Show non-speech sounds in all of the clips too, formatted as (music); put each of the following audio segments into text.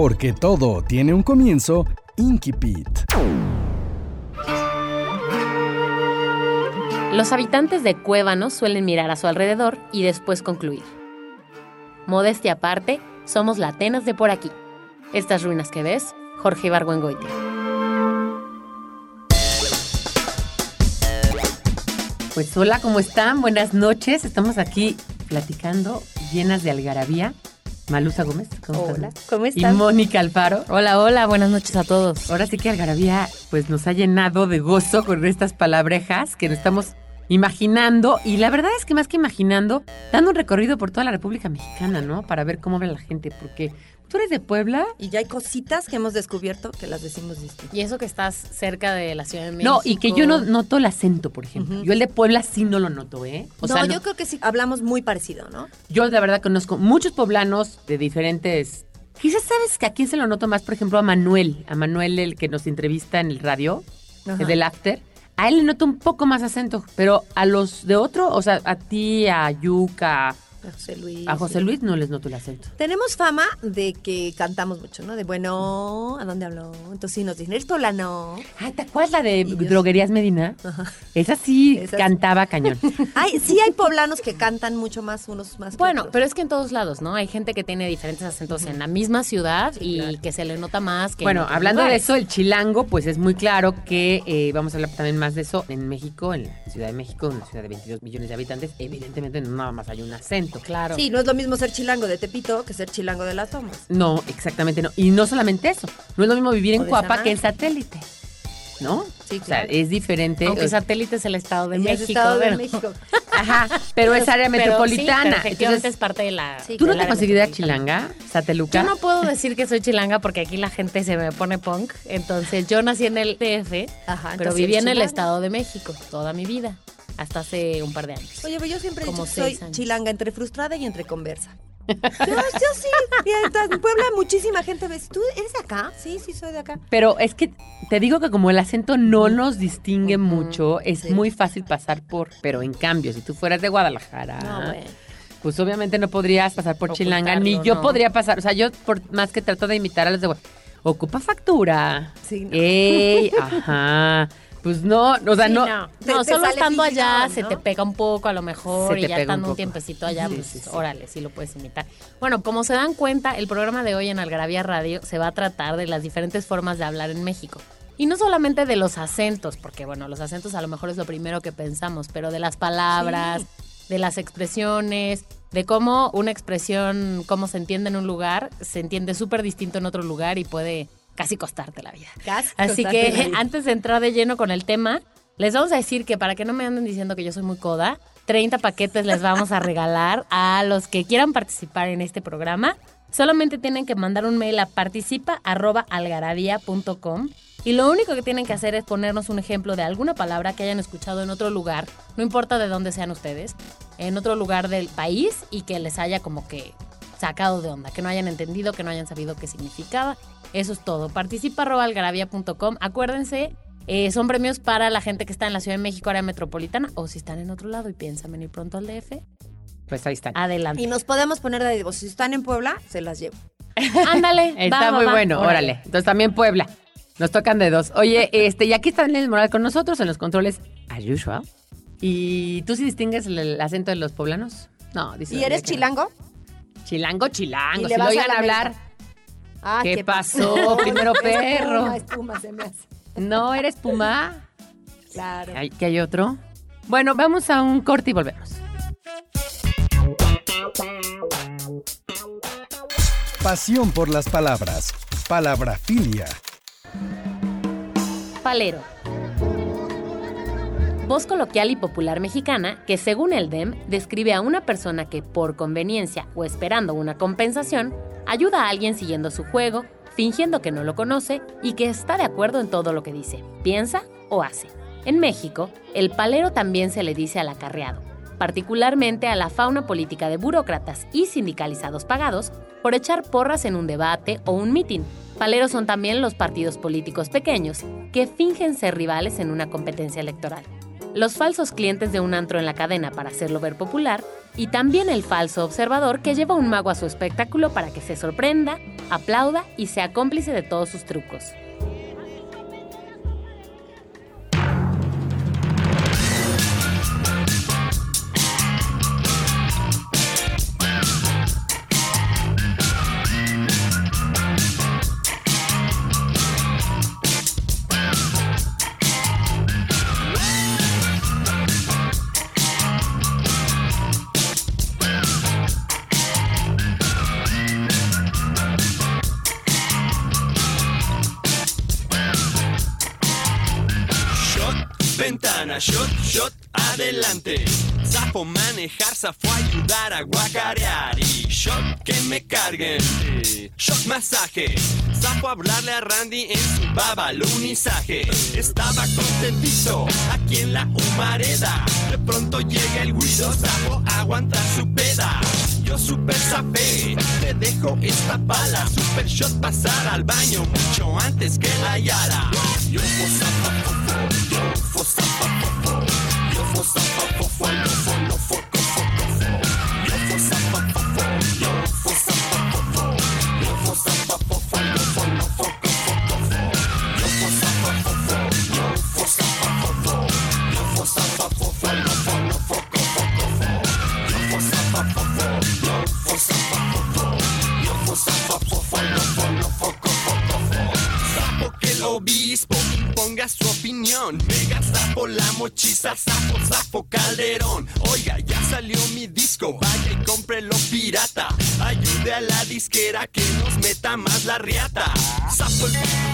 Porque todo tiene un comienzo, Inkipit. Los habitantes de Cuévanos suelen mirar a su alrededor y después concluir. Modestia aparte, somos la Atenas de por aquí. Estas ruinas que ves, Jorge Ibargüengoitia. Pues hola, ¿cómo están? Buenas noches. Estamos aquí platicando, llenas de algarabía. Malusa Gómez, ¿cómo Hola, estás? ¿cómo Y estás? Mónica Alfaro. Hola, hola, buenas noches a todos. Ahora sí que Algarabía pues nos ha llenado de gozo con estas palabrejas que nos estamos imaginando y la verdad es que más que imaginando, dando un recorrido por toda la República Mexicana, ¿no? Para ver cómo habla la gente, porque tú eres de Puebla. Y ya hay cositas que hemos descubierto que las decimos distinto. Y eso que estás cerca de la Ciudad de México. No, y que yo no noto el acento, por ejemplo. Yo el de Puebla sí no lo noto, ¿eh? O no, sea, yo creo que sí hablamos muy parecido, ¿no? Yo la verdad conozco muchos poblanos de diferentes. Quizás sabes que aquí se lo noto más, por ejemplo, a Manuel, a Manuel el que nos entrevista en el radio, el del after. A él le noto un poco más acento, pero a los de otro, o sea, a ti, a Yuka, A José Luis. a José Luis no les noto el acento. Tenemos fama de que cantamos mucho, ¿no? De bueno, ¿a dónde habló? Entonces sí nos dicen, ¿eres poblano? Ay, ¿te acuerdas la de Droguerías Medina? Ajá. Esa sí Esa sí. cantaba cañón. (laughs) Ay, sí hay poblanos que cantan mucho más, unos más Bueno, otros. pero es que en todos lados, ¿no? Hay gente que tiene diferentes acentos en la misma ciudad Sí, y claro. que se le nota más que en Bueno, hablando de eso, el chilango, pues es muy claro que eh, vamos a hablar también más de eso en México, en la Ciudad de México, una ciudad de 22 millones de habitantes. Evidentemente no nada más hay un acento. Claro. Sí, no es lo mismo ser chilango de Tepito que ser chilango de las tomas. No, exactamente no. Y no solamente eso. No es lo mismo vivir O en Coapa Samar. que en satélite. ¿No? Sí, O sea, claro. es diferente. Aunque satélite es el Estado de es México. Estado de. México. (laughs) Ajá, pero es área Pero sí, metropolitana. pero efectivamente Entonces, es parte de la. Sí, ¿tú no te metropolitana. chilanga, Sateluca? Yo no puedo decir que soy chilanga porque aquí la gente se me pone punk. Entonces, yo nací en el DF, Ajá, pero viví en el. Estado de México toda mi vida, hasta hace un par de años. Oye, pero yo siempre he Como dicho que soy años. chilanga entre frustrada y entre conversa. Yo, yo sí. Y en Puebla muchísima gente me dice, ¿tú eres de acá? Sí, sí, soy de acá. Pero es que te digo que como el acento no nos distingue mucho, es sí. muy fácil pasar por. Pero en cambio, si tú fueras de Guadalajara, No, bueno. pues obviamente no podrías pasar por chilanga, ni yo no. podría pasar. O sea, yo por más que trato de imitar a los de Guadalajara, ocupa factura. Sí, no. ¡Ey! (laughs) Ajá. Pues no, o sea, Sí, no. no, Te- No, te solo estando allá se te pega un poco a lo mejor Se y ya un estando un, tiempecito allá, Sí, pues sí, sí. órale, sí lo puedes imitar. Bueno, como se dan cuenta, el programa de hoy en Algarabía Radio se va a tratar de las diferentes formas de hablar en México. Y no solamente de los acentos, porque bueno, los acentos a lo mejor es lo primero que pensamos, pero de las palabras, de las expresiones, de cómo una expresión, cómo se entiende en un lugar, se entiende súper distinto en otro lugar y puede casi costarte la vida. Casi Así que antes de entrar de lleno con el tema, les vamos a decir que para que no me anden diciendo que yo soy muy coda, 30 paquetes les vamos a regalar a los que quieran participar en este programa. Solamente tienen que mandar un mail a participa.algarabía.com y lo único que tienen que hacer es ponernos un ejemplo de alguna palabra que hayan escuchado en otro lugar, no importa de dónde sean ustedes, en otro lugar del país y que les haya como que sacado de onda, que no hayan entendido, que no hayan sabido qué significaba. Eso es todo. Participa.algarabía.com. Acuérdense, eh, son premios para la gente que está en la Ciudad de México, área metropolitana, o si están en otro lado y piensan venir pronto al DF, Pues ahí está. adelante. Y nos podemos poner de digo, si están en Puebla, se las llevo. (laughs) Ándale. Está va, muy va. bueno, órale. Entonces también Puebla. Nos tocan de dos. Oye, (laughs) este, y aquí está Daniel Moral con nosotros en los controles, as usual. ¿Y tú sí distingues el, el acento de los poblanos? No, dice. ¿Y eres no. chilango? Chilango, chilango. Y Si le lo vas a oigan la hablar. América. Ah, ¿Qué pasó? (laughs) Primero perro. Espuma, espuma se me hace. No, eres Puma. Claro. Ay, ¿Que hay otro? Bueno, vamos a un corte y volvemos. Pasión por las palabras. Palabrafilia. Palero. Voz coloquial y popular mexicana que, según el DEM, describe a una persona que, por conveniencia o esperando una compensación, ayuda a alguien siguiendo su juego fingiendo que no lo conoce y que está de acuerdo en todo lo que dice, piensa o hace. En México, el palero también se le dice al acarreado, particularmente a la fauna política de burócratas y sindicalizados pagados por echar porras en un debate o un mitin. Paleros son también los partidos políticos pequeños que fingen ser rivales en una competencia electoral. Los falsos clientes de un antro en la cadena para hacerlo ver popular y también el falso observador que lleva un mago a su espectáculo para que se sorprenda, aplauda y sea cómplice de todos sus trucos. Ventana, shot, shot, adelante. Zafo manejar, zafo ayudar a guacarear. Y shot que me carguen. Shot masaje. Zafo hablarle a Randy en su babalunizaje. Estaba contentito aquí en la humareda. De pronto llega el guido, zafo aguantar su peda. Yo super zafé, te dejo esta pala. Super shot pasar al baño mucho antes que la yara. Yo mochiza, sapo, sapo calderón. Oiga, ya salió mi disco, vaya y cómprelo pirata. Ayude a la disquera que nos meta más la riata. Sapo el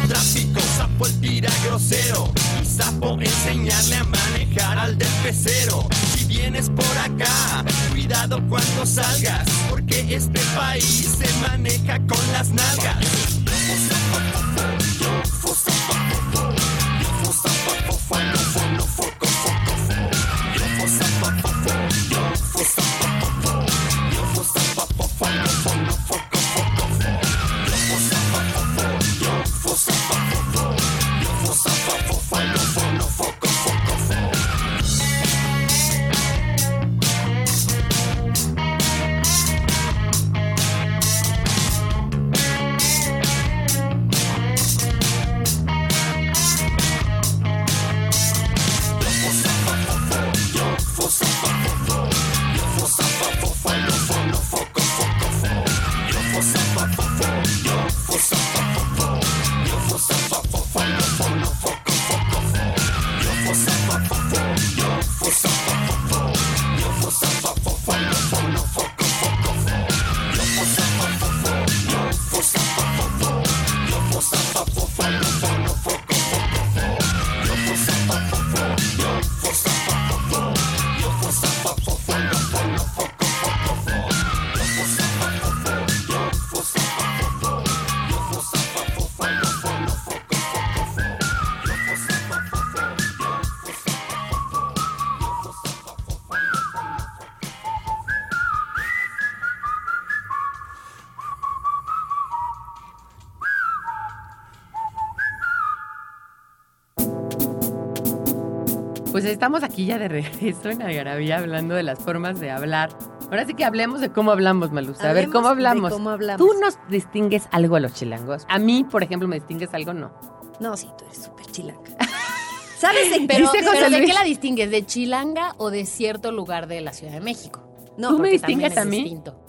tráfico, sapo el tira grosero. Y sapo enseñarle a manejar al del pecero. Si vienes por acá, cuidado cuando salgas, porque este país se maneja con las nalgas. Pues estamos aquí ya de regreso en Algarabía hablando de las formas de hablar. Ahora sí que hablemos de cómo hablamos, Malusa. A ver, ¿cómo de hablamos? cómo hablamos. ¿Tú nos distingues algo a los chilangos? A mí, por ejemplo, ¿me distingues algo? No. No, sí, tú eres súper chilanga. (laughs) ¿Sabes de Pero, Dice José pero ¿de qué la distingues? ¿De Chilanga o de cierto lugar de la Ciudad de México? No, ¿Tú me distingues también a mí? distinto.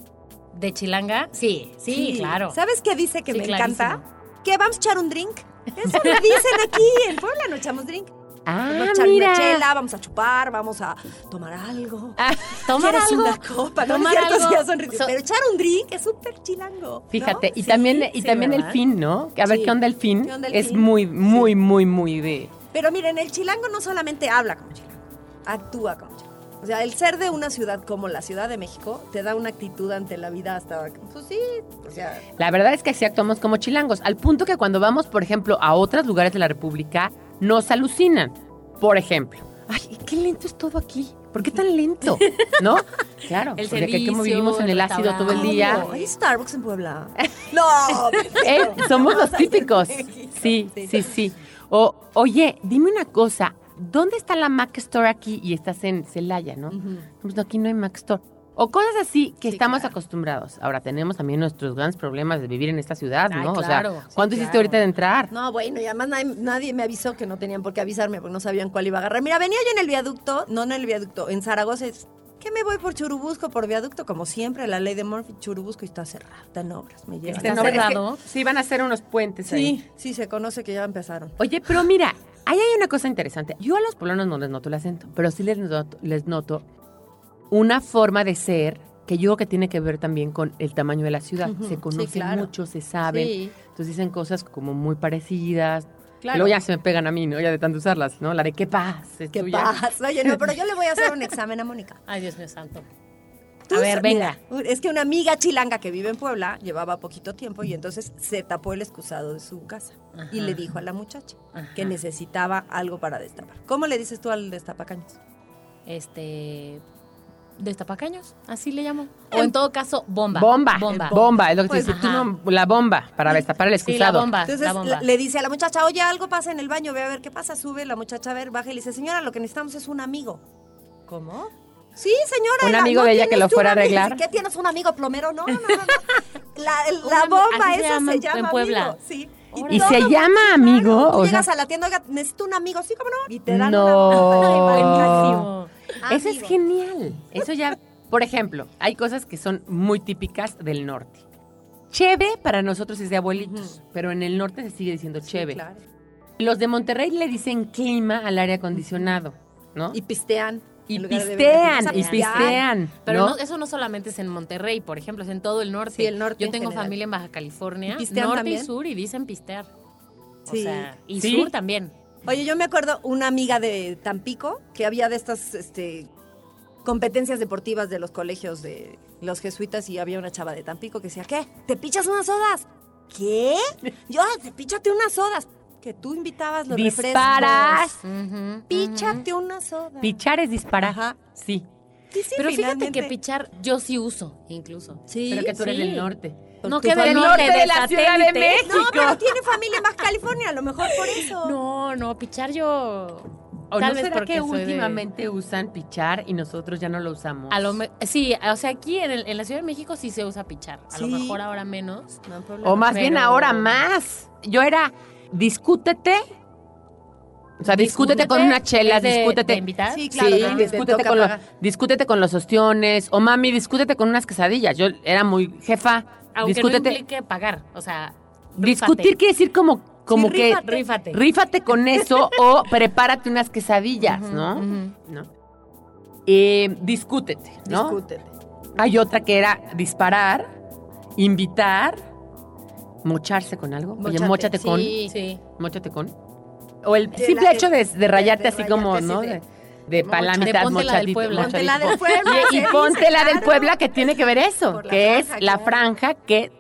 ¿De Chilanga? Sí, sí, claro. ¿Sabes qué dice que Sí, me clarísimo. encanta? ¿Que vamos a echar un drink? Eso me dicen aquí. En Puebla no echamos drink. Ah, vamos a echar mira. una chela, vamos a chupar, vamos a tomar algo. Ah, tomar ¿Quieres algo. una copa? No, no tomar cierto, algo. So- Pero echar un drink es súper chilango. ¿no? Fíjate, y Sí, también, y sí, también el fin, ¿no? A ver, Sí. ¿qué onda el fin? ¿Qué onda el es fin? muy, muy, muy, muy de... Pero miren, el chilango no solamente habla como chilango, actúa como chilango. O sea, el ser de una ciudad como la Ciudad de México te da una actitud ante la vida hasta, pues sí, o sea, La verdad es que así actuamos como chilangos, al punto que cuando vamos, por ejemplo, a otros lugares de la República, nos alucinan. Por ejemplo, ay, qué lento es todo aquí. ¿Por qué tan lento? ¿No? (laughs) Claro, El porque aquí como servicio, vivimos en el el ácido todo el día. ¿hay Starbucks en Puebla? (laughs) No, Eh, somos los típicos. Sí, sí, sí. O, oye, dime una cosa. ¿Dónde está la Mac Store aquí? Y estás en Celaya, ¿no? Pues no, aquí no hay Mac Store. O cosas así que Sí, estamos claro. acostumbrados. Ahora tenemos también nuestros grandes problemas de vivir en esta ciudad, Ay, ¿no? claro, o sea, sí, ¿cuánto hiciste claro. ahorita de entrar? No, bueno, y además nadie, nadie me avisó que no tenían por qué avisarme porque no sabían cuál iba a agarrar. Mira, venía yo en el viaducto, no en el viaducto, en Zaragoza. es, ¿Qué me voy por Churubusco, por viaducto? Como siempre, la ley de Murphy, Churubusco está cerrado, está en obras, me lleva. Está es que cerrado. Sí, van a hacer unos puentes ahí. Sí, sí, se conoce que ya empezaron. Oye, pero mira, ahí hay una cosa interesante. Yo a los poblanos no les noto el acento, pero sí les noto, les noto una forma de ser que yo creo que tiene que ver también con el tamaño de la ciudad. Se sí, claro. mucho, se saben. Sí, Entonces dicen cosas como muy parecidas. claro. Luego ya se me pegan a mí, ¿no? Ya de tanto usarlas, ¿no? La de qué paz. es ¿Qué tuya. pasa? Oye, no, pero yo le voy a hacer un (laughs) examen a Mónica. Ay, Dios mío santo. Tú A ver, venga. mira, es que una amiga chilanga que vive en Puebla llevaba poquito tiempo y entonces se tapó el excusado de su casa y le dijo a la muchacha Ajá. que necesitaba algo para destapar. ¿Cómo le dices tú al destapacaños? Este. Destapacaños, así le llamo. O en todo caso, bomba. Bomba. Bomba. Bomba. Es lo que Pues, te dice. Tú ajá. no- la bomba para destapar el Sí, la excusado. bomba. Entonces la bomba. la- le dice a la muchacha, oye, algo pasa en el baño, ve a ver qué pasa, sube, la muchacha a ver, baja y le dice, señora, lo que necesitamos es un amigo. ¿Cómo? Sí, señora. ¿Un amigo ¿no de ella que lo fuera a arreglar? ¿Qué tienes un amigo plomero? No, no, no. no. (laughs) La, bomba así se esa llama se en- llama en Puebla. amigo, Sí. ¿Y todo se llama sí, amigo? claro. Tú llegas sea- a la tienda, oiga, necesito un amigo, sí, cómo no. Y te dan (laughs) No. una Buenísimo. Eso es genial. Eso ya, por ejemplo, hay cosas que son muy típicas del norte. Cheve para nosotros es de abuelitos, pero en el norte se sigue diciendo Sí, cheve. claro. Los de Monterrey le dicen clima al aire acondicionado, ¿no? Y pistean. Y de pistean, y pistean. Pero ¿no? no- eso no solamente es en Monterrey, por ejemplo, es en todo el norte. Sí, el norte Yo en tengo general. familia en Baja California, ¿Y pistean norte también? y sur, y dicen pistear. Sí. O sea, y Sí. sur también. Oye, yo me acuerdo una amiga de Tampico que había de estas este, competencias deportivas de los colegios de los jesuitas y había una chava de Tampico que decía, ¿qué? ¿Te pichas unas sodas? ¿Qué? Yo, te píchate unas sodas. Que tú invitabas los Disparas. refrescos. Ujú, Píchate una soda. Pichar es disparar. Ajá. Sí. Sí, sí, Pero fíjate que pichar yo sí uso, incluso. Sí, Pero que tú eres sí. del norte. No, tu que del norte, de la Ciudad de. México. No, pero tiene familia en Baja California, a lo mejor por eso. No, no, pichar yo. ¿O tal no vez será porque que de- últimamente usan pichar y nosotros ya no lo usamos? A lo me- sí, o sea, aquí en, el- en la Ciudad de México sí se usa pichar. A lo mejor ahora menos. No hay problema. O más bien ahora más. Yo era, discútete. O sea, discútete, Discútete, con una chela, ¿es de- discútete. de invitar? Sí, claro, sí, discútete, con discútete con los ostiones. O mami, discútete con unas quesadillas. Yo era muy jefa. Aunque discútete. no implique pagar, o sea, Discutir quiere decir como, como Sí, que rífate. rífate. rífate con eso (laughs) o prepárate unas quesadillas, ¿no? ¿No? Eh, discútete, ¿no? Discútete. Hay otra que era disparar, invitar, mocharse con algo. Oye, Mochate, mochate con. Sí, sí. Mochate con. O el De simple la- hecho de, de rayarte de así como, ¿no? así De, de- de ponte la del mochadito, Puebla. Ponte la mochadito. del Puebla. Y, y ponte la del. Puebla que tiene que ver eso, que franja, es la franja que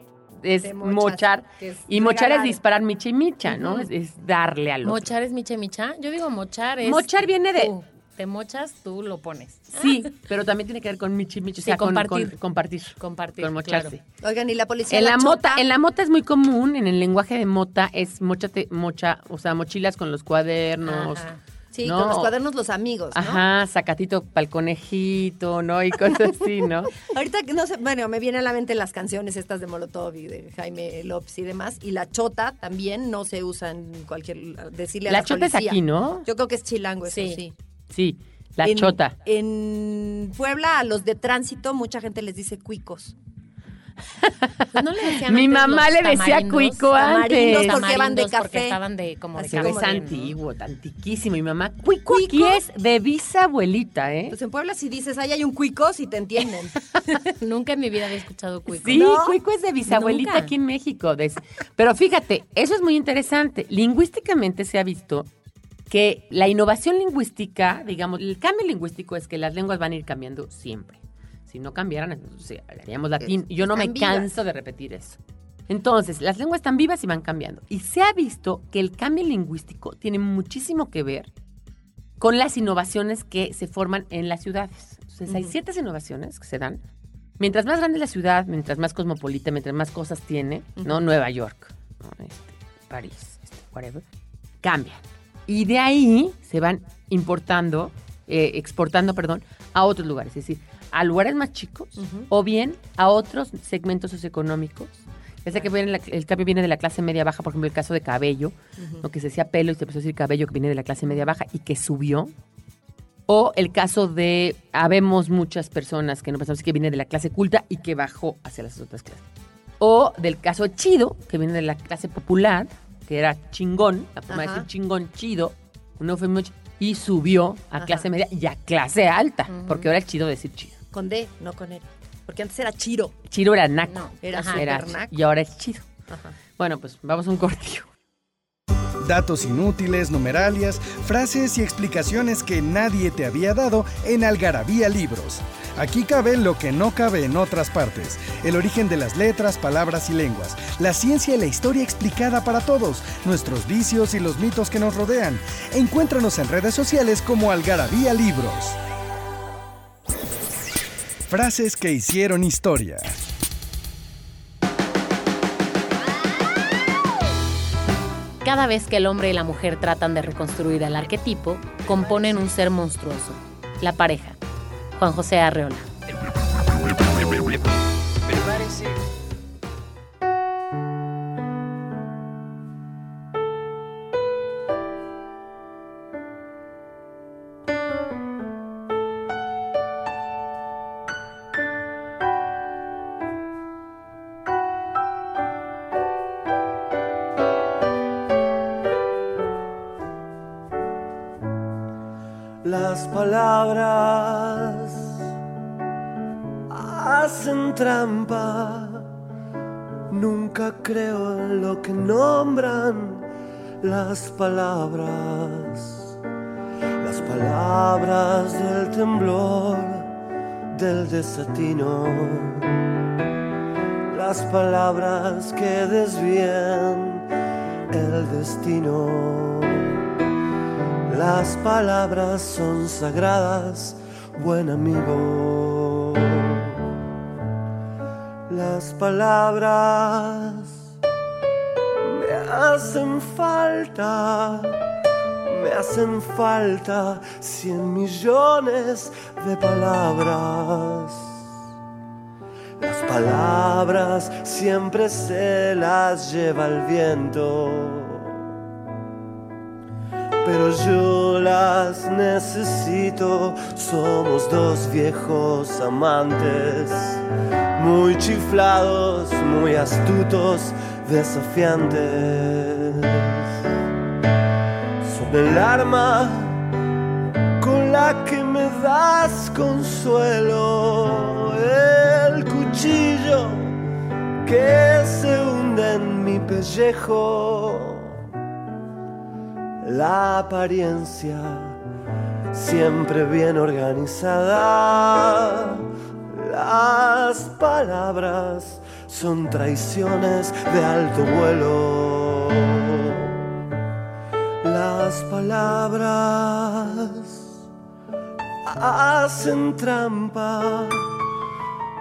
es mochar. que es Y mochar es disparar micha y micha, ¿no? Es, es darle al otro. Mochar es miche micha. Yo digo mochar es. Mochar viene de-. Te mochas, tú lo pones. Sí, pero también tiene que ver con michi y micha, o sea, compartir. con- compartir. Compartir. Con mocharse. claro. Oigan, y la policía. En la, mota, chota? en la mota es muy común, en el lenguaje de mota es mochate, mocha, o sea, mochilas con los cuadernos. Ajá. Sí, No. con los cuadernos los amigos, ¿no? Ajá, sacatito pa'l conejito, ¿no? Y cosas así, ¿no? (laughs) Ahorita que no sé, bueno, me vienen a la mente las canciones estas de Molotov y de Jaime López y demás. Y la chota también no se usa en cualquier. Decirle a la, La chota es aquí, ¿no? Yo creo que es chilango, eso sí. Sí. Sí, la En- chota. En Puebla, a los de tránsito, mucha gente les dice cuicos. Pues no le decían Mi antes mamá le decía cuico antes. porque van de Tamarindos porque café. estaban de como de Así Pero café. es como de- antiguo, antiquísimo. Mi mamá, cuico, ¿Cuico? aquí es de bisabuelita, ¿eh? Pues en Puebla, si dices, ahí hay un cuico, si te entienden. (laughs) Nunca en mi vida había escuchado cuico. Sí, ¿No? cuico es de bisabuelita Nunca. aquí en México. Pero fíjate, eso es muy interesante. Lingüísticamente se ha visto que la innovación lingüística, digamos, el cambio lingüístico es que las lenguas van a ir cambiando siempre. Si no cambiaran, entonces hablaríamos latín. Yo no me vivas. canso de repetir eso. Entonces, las lenguas están vivas y van cambiando. Y se ha visto que el cambio lingüístico tiene muchísimo que ver con las innovaciones que se forman en las ciudades. Entonces, hay ciertas innovaciones que se dan. Mientras más grande la ciudad, mientras más cosmopolita, mientras más cosas tiene, ¿no? Nueva York, ¿no? Este, París, este, whatever, cambian. Y de ahí se van importando, eh, exportando, perdón, a otros lugares. Es decir, a lugares más chicos o bien a otros segmentos socioeconómicos. Ya sea que viene la- el cambio viene de la clase media baja, por ejemplo, el caso de cabello, ¿no? que se decía pelo y se empezó a decir cabello, que viene de la clase media baja y que subió. O el caso de, habemos muchas personas que no pensamos que viene de la clase culta y que bajó hacia las otras clases. O del caso chido, que viene de la clase popular, que era chingón, la forma de decir chingón, chido, un eufemismo y subió a Ajá. clase media y a clase alta, porque ahora es chido decir chido. Con D, no con R. Porque antes era Chiro. Chido era naco. No, era Ajá, súper naco. Y ahora es chido. Ajá. Bueno, pues vamos a un cortillo. Datos inútiles, numeralias, frases y explicaciones que nadie te había dado en Algarabía Libros. Aquí cabe lo que no cabe en otras partes. El origen de las letras, palabras y lenguas. La ciencia y la historia explicada para todos. Nuestros vicios y los mitos que nos rodean. Encuéntranos en redes sociales como Algarabía Libros. Frases que hicieron historia. Cada vez que el hombre y la mujer tratan de reconstruir el arquetipo, componen un ser monstruoso, la pareja. Juan José Arreola. Las palabras hacen trampa. Nunca creo en lo que nombran las palabras. Las palabras del temblor, del desatino. Las palabras que desvían el destino. Las palabras son sagradas, buen amigo. Las palabras me hacen falta, me hacen falta cien millones de palabras. Las palabras siempre se las lleva el viento pero yo las necesito. Somos dos viejos amantes, muy chiflados, muy astutos, desafiantes. Son el arma con la que me das consuelo, el cuchillo que se hunde en mi pellejo la apariencia siempre bien organizada. Las palabras son traiciones de alto vuelo. Las palabras hacen trampa.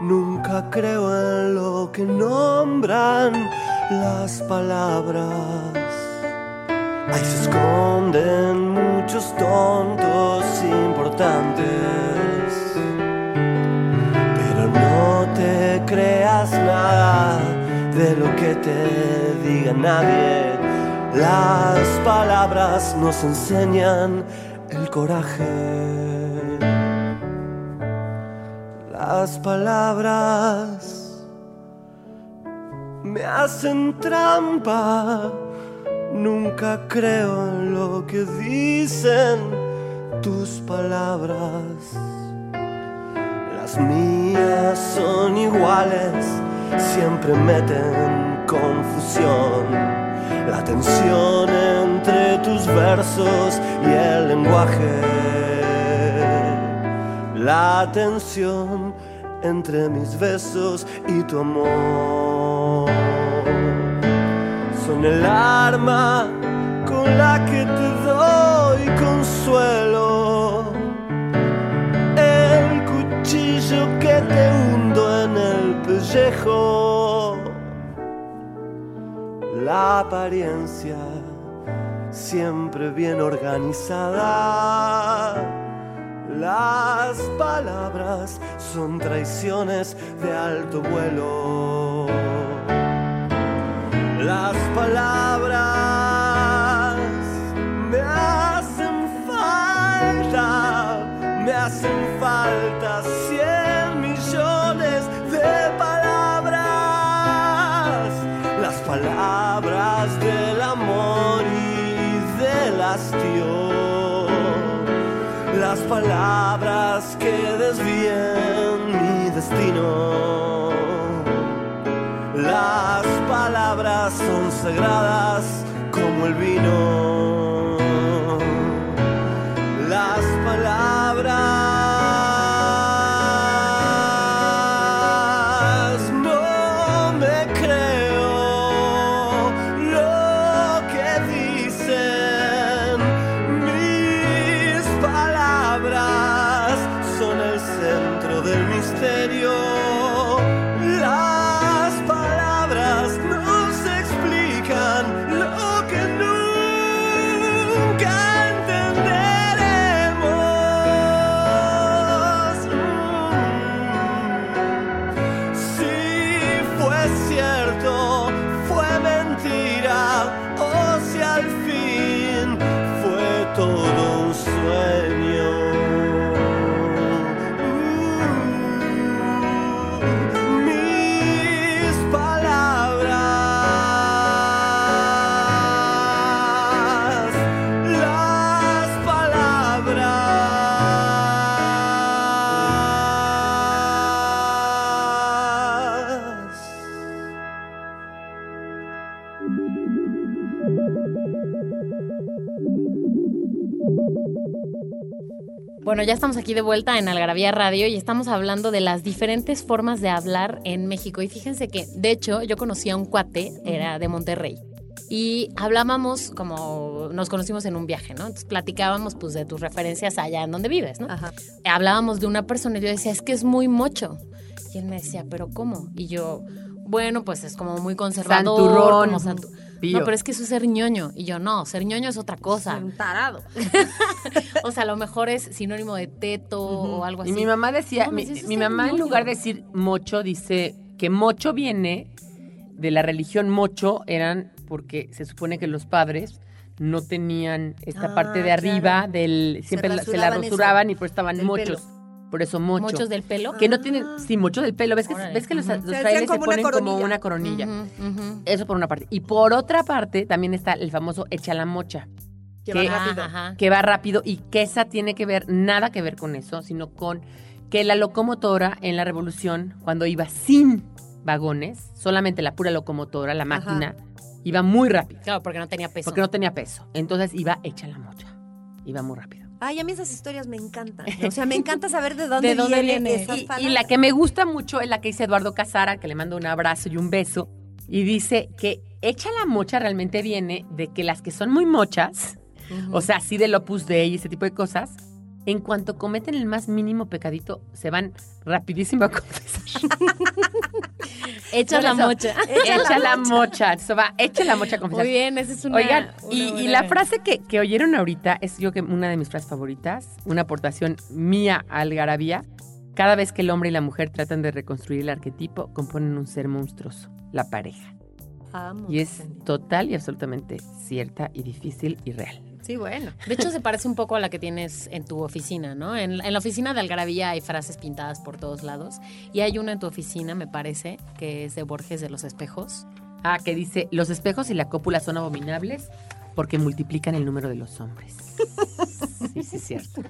Nunca creo en lo que nombran las palabras. Ahí se esconden muchos tontos importantes. Te creas nada de lo que te diga nadie. Las palabras nos enseñan el coraje. Las palabras me hacen trampa. Nunca creo en lo que dicen tus palabras. Las mías son iguales, siempre meten confusión. La tensión entre tus versos y el lenguaje. La tensión entre mis besos y tu amor. Son el arma con la que te doy consuelo. Cuchillo que te hundo en el pellejo. La apariencia siempre bien organizada. Las palabras son traiciones de alto vuelo. Las palabras me hacen falta, me hacen palabras que desvíen mi destino. Las palabras son sagradas como el vino. Las palabras ya estamos aquí de vuelta en Algarabía Radio y estamos hablando de las diferentes formas de hablar en México. Y fíjense que, de hecho, yo conocí a un cuate, era de Monterrey. Y hablábamos como nos conocimos en un viaje, ¿no? Entonces platicábamos pues de tus referencias allá en donde vives, ¿no? Ajá. Hablábamos de una persona y yo decía, es que es muy mocho. Y él me decía, ¿pero cómo? Y yo, bueno, pues es como muy conservador. Santurrón. como santu- Pío. No, pero es que eso es ser ñoño. Y yo, no, ser ñoño es otra cosa. Un tarado. (laughs) O sea, a lo mejor es sinónimo de teto o algo así. Y mi mamá decía, No, mi, me dice, "Eso mi está mamá en demonio". lugar de decir mocho, dice que mocho viene de la religión mocho, eran porque se supone que los padres no tenían esta Ah, parte de arriba claro. del siempre la- se la rasuraban eso, y por eso estaban mochos. Por eso mocho. Muchos del pelo. Que no tienen, sí, mocho del pelo. ¿Ves que, Órale. ¿ves que los, Ujú. los Se hacían frailes se como una ponen como coronilla. una coronilla? Eso por una parte. Y por otra parte también está el famoso echa la mocha. Que Que- va rápido. Ajá, que va rápido y que esa tiene que ver, nada que ver con eso, sino con que la locomotora en la revolución, cuando iba sin vagones, solamente la pura locomotora, la máquina, iba muy rápido, Claro, porque no tenía peso. porque no tenía peso. Entonces iba hecha la mocha, iba muy rápido. Ay, a mí esas historias me encantan. O sea, me encanta saber de (laughs) dónde, ¿De dónde vienen viene? esas Y, la que me gusta mucho es la que dice Eduardo Casara, que le mando un abrazo y un beso, y dice que echa la mocha realmente viene de que las que son muy mochas, o sea, así del Opus Dei y ese tipo de cosas, en cuanto cometen el más mínimo pecadito, se van rapidísimo a confesar. (laughs) Echa la mocha. Echa, la mocha. Eso va, echa la mocha a confesar. Muy bien, esa es una. Oigan, una y, la frase que, que oyeron ahorita es yo que una de mis frases favoritas, una aportación mía a Algarabía. Cada vez que el hombre y la mujer tratan de reconstruir el arquetipo, componen un ser monstruoso, la pareja. Amo. Y es total y absolutamente cierta y difícil y real. Sí, bueno. De hecho, se parece un poco a la que tienes en tu oficina, ¿no? En, en la oficina de Algarabía hay frases pintadas por todos lados. Y hay una en tu oficina, me parece, que es de Borges de los Espejos. Ah, que dice, los espejos y la cópula son abominables porque multiplican el número de los hombres. Sí, sí, es cierto.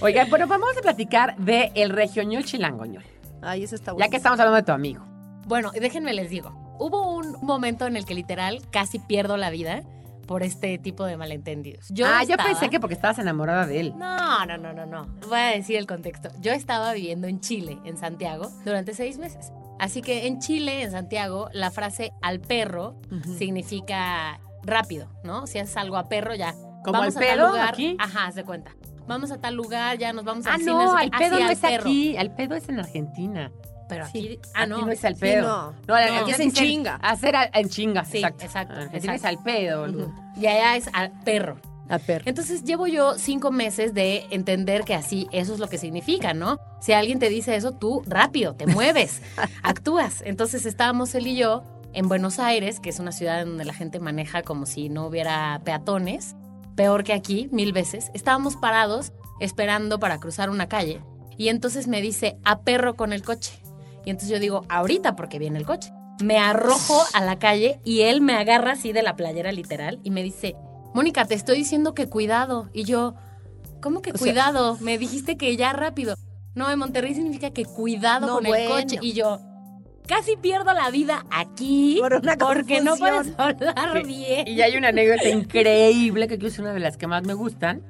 Oigan, bueno, vamos a platicar de el regioñol chilangoñol. Ay, eso está bueno. Ya que estamos hablando de tu amigo. Bueno, déjenme les digo, hubo un momento en el que literal casi pierdo la vida por este tipo de malentendidos. Yo ah, yo estaba- pensé que porque estabas enamorada de él. No, no, no, no, no. Voy a decir el contexto. Yo estaba viviendo en Chile, en Santiago, durante seis meses. Así que en Chile, en Santiago, la frase al perro significa rápido, ¿no? Si haces algo a perro, ya. ¿Como vamos al a tal pedo lugar. aquí? Ajá, haz de cuenta. Vamos a tal lugar, ya nos vamos Ah, al cine. no, al pedo no al es perro. aquí, al pedo es en Argentina. Pero Sí. aquí, ah, Aquí no. no es al Sí, pedo. no. No, No. Es en chinga. Hacer en chinga, Sí, exacto. exacto, es al pedo, boludo. Y allá es al perro. A perro. Entonces llevo yo cinco meses de entender que así eso es lo que significa, ¿no? Si alguien te dice eso, tú rápido, te mueves, (laughs) actúas. Entonces estábamos él y yo en Buenos Aires, que es una ciudad donde la gente maneja como si no hubiera peatones, peor que aquí, mil veces. Estábamos parados esperando para cruzar una calle y entonces me dice, a perro con el coche. Y entonces yo digo, ahorita porque viene el coche. Me arrojo a la calle y él me agarra así de la playera literal y me dice, Mónica, te estoy diciendo que cuidado. Y yo, ¿cómo que O sea- cuidado? Me dijiste que ya rápido. No, en Monterrey significa que cuidado No, con el bueno. coche. Y yo, casi pierdo la vida aquí Por una porque no puedes hablar Sí. bien. Y hay una anécdota (laughs) increíble que creo que es una de las que más me gustan,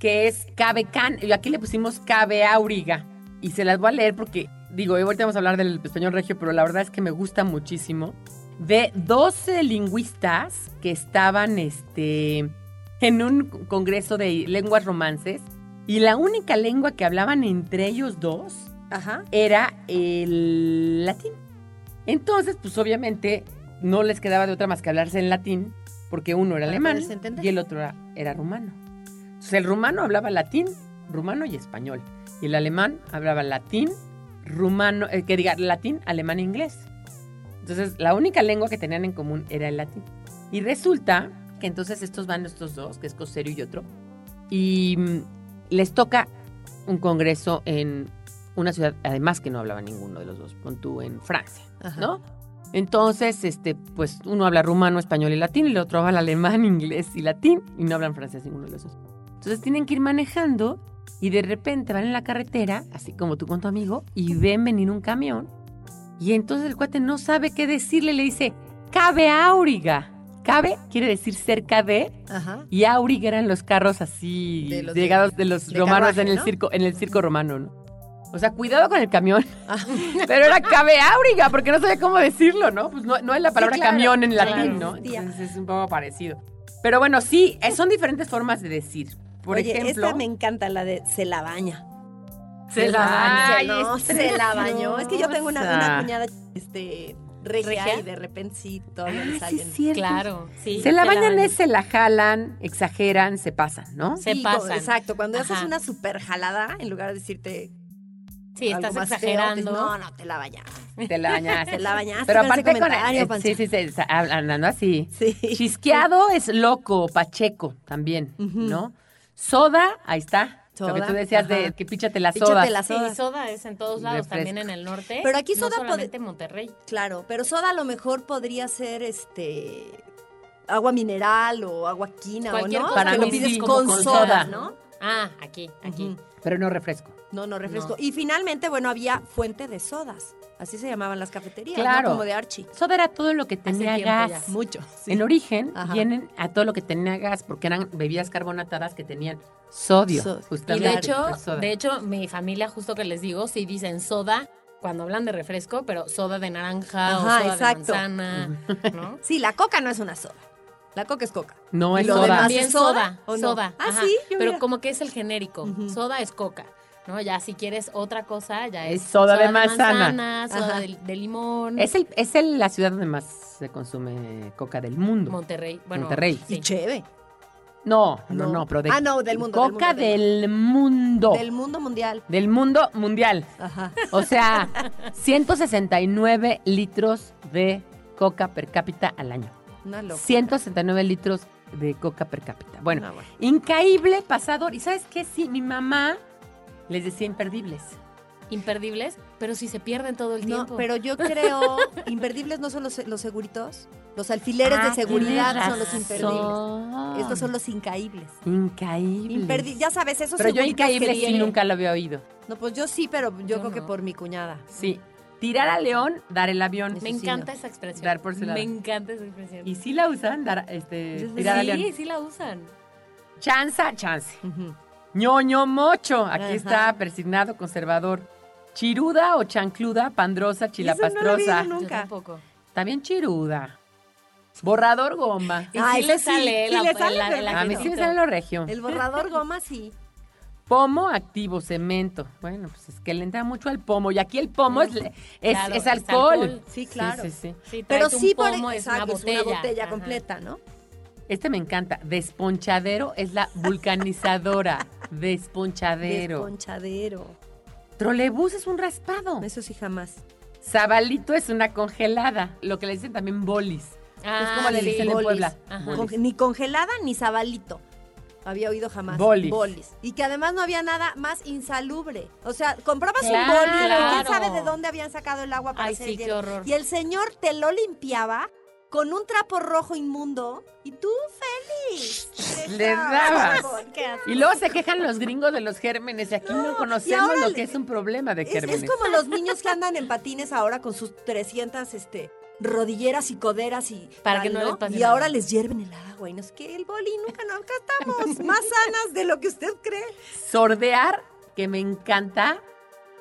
que es Cabe Can. Y aquí le pusimos Cabe Auriga. Y se las voy a leer porque, digo, ahorita vamos a hablar del español regio, pero la verdad es que me gusta muchísimo. De 12 lingüistas que estaban este, en un congreso de lenguas romances. Y la única lengua que hablaban entre ellos dos Ajá. era el latín. Entonces, pues obviamente no les quedaba de otra más que hablarse en latín, porque uno era alemán y el otro era, era rumano. Entonces, el rumano hablaba latín, rumano y español. Y el alemán hablaba latín, rumano, eh, que diga latín, alemán e inglés. Entonces, la única lengua que tenían en común era el latín. Y resulta que entonces estos van estos dos, que es Coserio y otro, y mm, les toca un congreso en una ciudad, además que no hablaba ninguno de los dos, pon tú en Francia, Ajá. ¿no? Entonces, este, pues uno habla rumano, español y latín, y el otro habla alemán, inglés y latín, y no hablan francés ninguno de los dos. Entonces tienen que ir manejando y de repente van en la carretera, así como tú con tu amigo, y ven venir un camión, y entonces el cuate no sabe qué decirle, le dice, cabe auriga. Cabe quiere decir cerca de, Ajá. y auriga eran los carros así De los llegados de los de romanos carruaje, en el ¿no? circo, en el circo romano, ¿no? O sea, cuidado con el camión. Ah. (laughs) Pero era cabe auriga, porque no sabía cómo decirlo, ¿no? Pues no, no es la palabra claro, camión en claro, latín, ¿no? Entonces es un poco parecido. Pero bueno, sí, eh, son diferentes formas de decir. Por Oye, ejemplo, esta me encanta, la de se la baña. Se la baña. Ay, no, es se la bañó. Es que yo tengo una, una cuñada este, regia, ¿Regia? y de repente sí, todavía Ah, sí, salen. es. Claro, sí. Se la te bañan es se la jalan, exageran, se pasan, ¿no? Se Sí, pasan. Exacto, cuando haces una super jalada, en lugar de decirte Sí, algo estás más feo, exagerando. no, no, te la bañaste. Te la bañaste. (laughs) Te la bañaste. Pero aparte con comentario, eh, sí, sí, sí, hablando así. Sí. Chisqueado es loco, pacheco también. ¿no? Soda, ahí está. Lo que Soda, tú decías de que píchate la Píchate soda. la Sí, soda. soda es en todos lados, Refresco. también en el norte. Pero aquí no soda pod- solamente en Monterrey. Claro, pero soda a lo mejor podría ser este agua mineral o agua quina Cualquier o no, cosa Para lo pides sí, con, con soda, soda. ¿no? Ah, aquí, aquí. Pero no refresco. No, no refresco. No. Y finalmente, bueno, había fuente de sodas. Así se llamaban las cafeterías. Como de Archie. Soda era todo lo que tenía gas. ya. Mucho. sí. En origen Ajá. vienen a todo lo que tenía gas porque eran bebidas carbonatadas que tenían sodio. So- Y de hecho, soda. de hecho, mi familia, justo que les digo, sí dicen soda cuando hablan de refresco, pero soda de naranja o soda exacto. de manzana, ¿no? Sí, la coca no es una soda. La coca es coca. no ¿Y es lo soda. demás? También ¿es soda soda, o no? soda. Ah, ajá. sí, yo Pero mira. como que es el genérico. Soda es coca. ¿No? Ya si quieres otra cosa, ya es, Es soda de manzana. manzana, soda de, de limón. Es, el, es el- la ciudad donde más se consume coca del mundo. Monterrey. Bueno, Monterrey. sí. Y cheve. No, no, No. no, pero de Ah, no, del mundo, del Coca mundo, del mundo. Del mundo mundial. Del mundo mundial. Ajá. O sea, (laughs) 169 litros de coca per cápita al año. Una loca. 169 litros de coca per cápita. Bueno, No, bueno. increíble pasador. ¿Y sabes qué? Sí, mi mamá les decía imperdibles. Imperdibles, pero si se pierden todo el No, tiempo. pero yo (laughs) creo, imperdibles no son los, los seguritos. Los alfileres Ah, de seguridad tienes son los imperdibles. Estos son los incaíbles. Imperdi- ya sabes, esos Pero yo increíble sí nunca lo había oído. No, pues yo sí, pero yo, Yo creo que por mi cuñada. Sí. Tirar al león, dar el avión. Me encanta esa expresión. Dar por su lado. Me encanta esa expresión. Y sí la usan, dar, este, tirar al león. sí, sí la usan. Chanza, chance. Ñoño mocho. Aquí Ajá. está persignado conservador. Chiruda o chancluda, pandrosa, Eso no lo he chilapastrosa. Yo nunca. tampoco. También chiruda. Borrador goma. Y Ah, sí le sí, sale sí la, le sale, la- la A mí sí me sale lo regio. El borrador goma sí. Pomo activo, cemento. Bueno, pues es que le entra mucho al pomo. Y aquí el pomo es, es, Claro, es es alcohol. alcohol. Sí, claro. Sí, sí, sí. Sí, Pero tráete un sí, por pomo, es una exacto, botella. es una botella Ajá. completa, ¿no? Este me encanta. Desponchadero es la vulcanizadora. (laughs) Desponchadero. Desponchadero. Trolebús es un raspado. Eso sí jamás. Zabalito es una congelada. Lo que le dicen también bolis. Ah, es como le sí, dicen en bolis. Puebla. Ajá. Bolis. Ni congelada ni sabalito. Había oído jamás. Bolis. Y que además no había nada más insalubre. O sea, comprabas Claro, un boli y quién sabe de dónde habían sacado el agua para Ay, hacer sí, el qué hielo. horror. Y el señor te lo limpiaba con un trapo rojo inmundo y tú feliz. Le dabas. Y luego se quejan los gringos de los gérmenes. Y aquí no, conocemos lo que es un problema de Es, gérmenes. es como los niños que andan en patines ahora con sus 300 este, rodilleras y coderas y Para tal, que no les pase Y nada. ahora les hierven el agua y no es que el boli nunca nos estamos (laughs) más sanas de lo que usted cree. Sordear, que me encanta.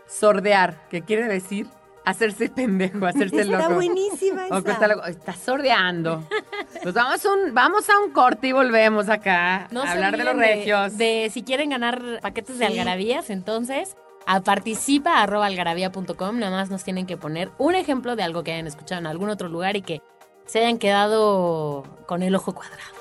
Sordear, que quiere decir hacerse pendejo, hacerse Está loco. buenísima O que esa. está, loco. Está sordeando. Pues vamos a, un, vamos a un corte y volvemos acá No a hablar de los regios. De, si quieren ganar paquetes de algarabías, entonces a participa arroba algarabía.com. Nada más nos tienen que poner un ejemplo de algo que hayan escuchado en algún otro lugar y que se hayan quedado con el ojo cuadrado.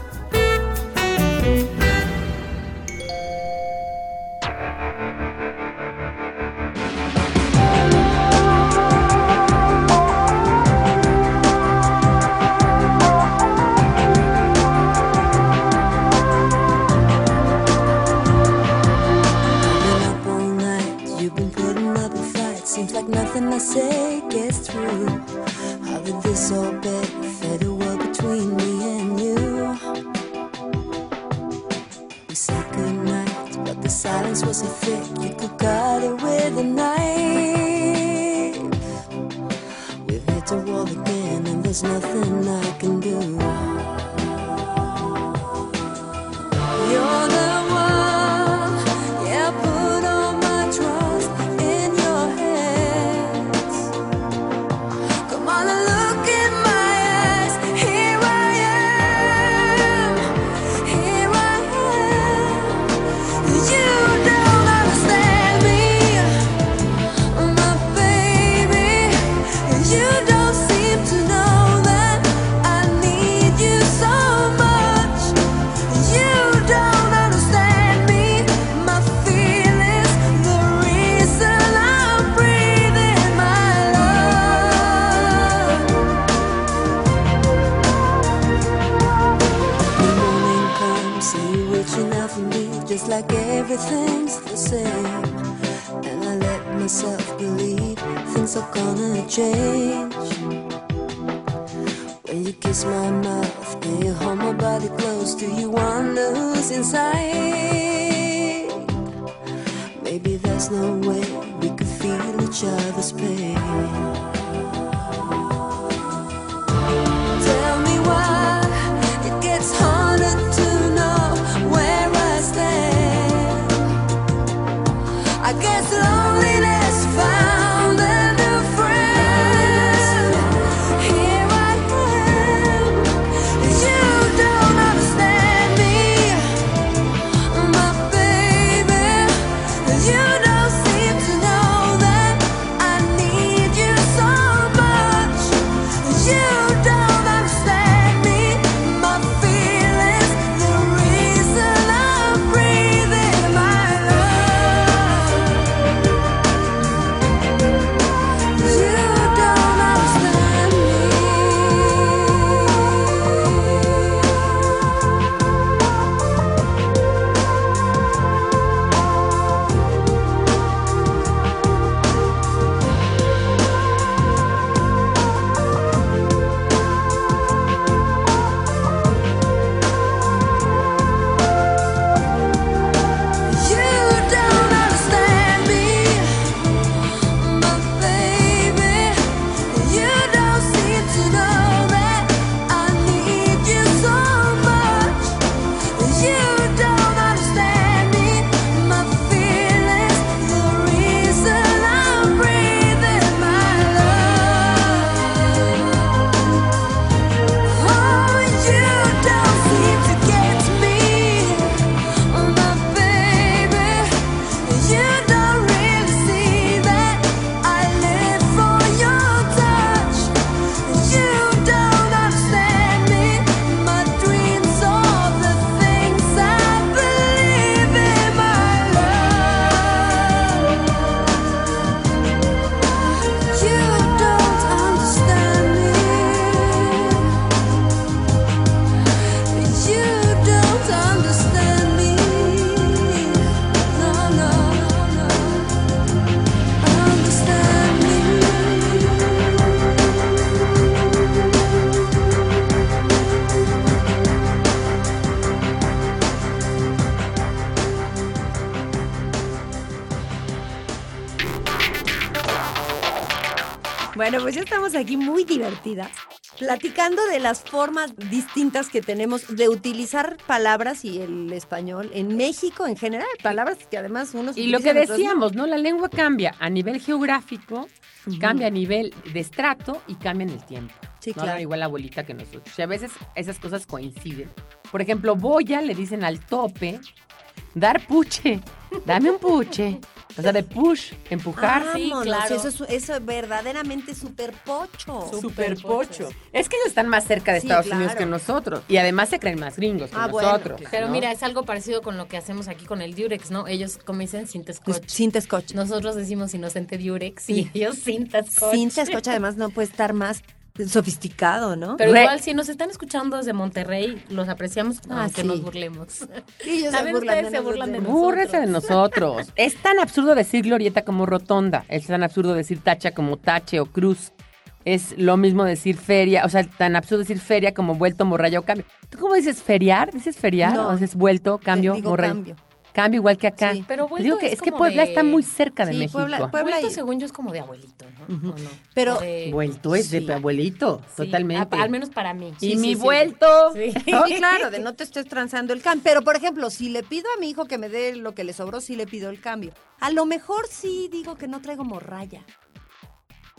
Just like everything's the same. And I let myself believe things are gonna change. When you kiss my mouth, do you hold my body close? Do you wonder who's inside? Maybe there's no way we could feel each other's pain. Aquí muy divertidas, platicando de las formas distintas que tenemos de utilizar palabras y el español en México en general. Palabras que además uno Y lo que decíamos, ¿no? La lengua cambia a nivel geográfico, cambia a nivel de estrato y cambia en el tiempo. Sí, no claro. igual la abuelita que nosotros. Y a veces esas cosas coinciden. Por ejemplo, boya le dicen al tope, dar puche, dame un puche. O sea, de push, empujar. sí, Vámonos, claro. Eso es, eso es verdaderamente súper pocho. Super pocho. Es que ellos están más cerca de Sí, Estados claro. Unidos que nosotros. Y además se creen más gringos que Ah, nosotros. Pero ¿no? mira, es algo parecido con lo que hacemos aquí con el Durex, ¿no? Ellos, como dicen, cinta Pues, scotch. cinta scotch. Nosotros decimos inocente Durex y Sí. ellos cinta scotch. Cinta scotch además no puede estar más sofisticado, ¿no? Pero Re- igual, si nos están escuchando desde Monterrey, los apreciamos, Ah, aunque sí. nos burlemos. (laughs) Sí, ellos También ustedes se burlan de nosotros. Búrrese de nosotros. (laughs) es tan absurdo decir glorieta como rotonda. Es tan absurdo decir tacha como tache o cruz. Es lo mismo decir feria, o sea, tan absurdo decir feria como vuelto, morralla o cambio. ¿Tú cómo dices feriar? ¿Dices feriar? No. ¿O dices vuelto, cambio, Digo morralla? cambio. Cambio igual que acá. Sí. Pero vuelto digo que es es, que Puebla de- está muy cerca de Sí, México. Puebla- Puebla Vuelto, y- según yo, es como de abuelito, ¿no? ¿O no? Pero- de- Vuelto es Sí. de abuelito, sí, totalmente. a- al menos para mí. y Sí, mi vuelto. Sí. (laughs) No, claro, de no te estés transando el cambio. Pero, por ejemplo, si le pido a mi hijo que me dé lo que le sobró, sí le pido el cambio. A lo mejor sí digo que no traigo morralla.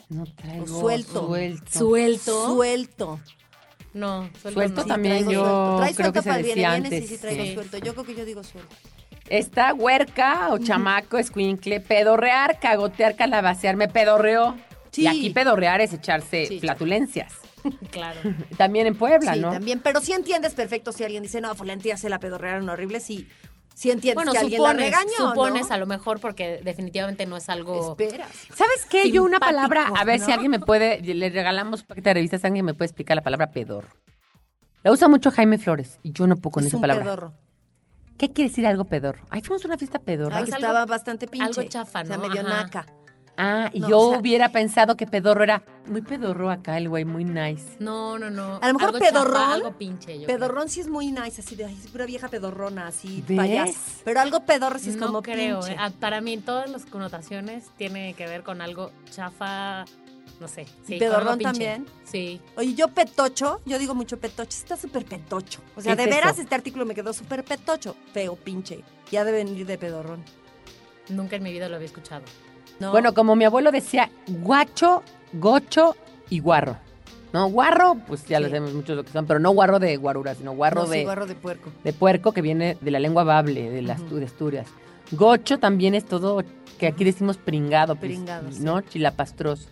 No traigo O suelto. Suelto. Suelto. Suelto. no, suelto, Suelto no. también traigo yo suelto. ¿Traes creo suelto que se para el viene, decía antes. Sí, sí, traigo sí. suelto. Yo creo que yo digo suelto. Está huerca o chamaco, escuincle, pedorrear, cagotear, calabacear, me pedorreó. Sí. Y aquí pedorrear es echarse Sí, flatulencias. Claro. (laughs) También en Puebla, sí, ¿no? también. Pero sí entiendes perfecto si alguien dice, no, Fulantía se la pedorrearon horrible. Sí, sí entiendes Bueno, que alguien la supones, supones ¿no? a lo mejor porque definitivamente no es algo... Esperas. ¿Sabes qué? Yo una palabra, a ver si alguien me puede, le regalamos un paquete de revistas, alguien me puede explicar la palabra pedorro. La usa mucho Jaime Flores y yo no puedo con es esa un palabra. pedorro. ¿Qué quiere decir algo pedorro? Ay, fuimos a una fiesta pedorra. Algo- estaba bastante pinche. algo chafa, O sea, ¿no? medio Ajá. naca. Ah, y No, yo o sea- hubiera pensado que pedorro era muy pedorro acá, el güey, muy nice. No, no, no. A lo mejor algo pedorrón, algo pinche, yo creo. Pedorrón sí es muy nice, así de, ay, es pura vieja pedorrona, así, ¿Ves? payas. Pero algo pedorro sí es no como creo. pinche. eh. Ah, Para mí, todas las connotaciones tiene que ver con algo chafa, no sé. Sí, pedorrón también? Sí. Oye, yo petocho, yo digo mucho petocho, está súper petocho. O sea, ¿Qué de es veras eso? este artículo me quedó súper petocho. Feo, pinche. Ya debe venir de pedorrón. Nunca en mi vida lo había escuchado. ¿no? Bueno, como mi abuelo decía, guacho, gocho y guarro. No, guarro, pues ya lo Sí. sabemos muchos lo que son, pero no guarro de guarura, sino guarro No, sí, de, guarro de puerco. de puerco que viene de la lengua bable, de las de Asturias. Gocho también es todo, que aquí decimos pringado, pues, Pringado, sí. ¿no? Chilapastroso.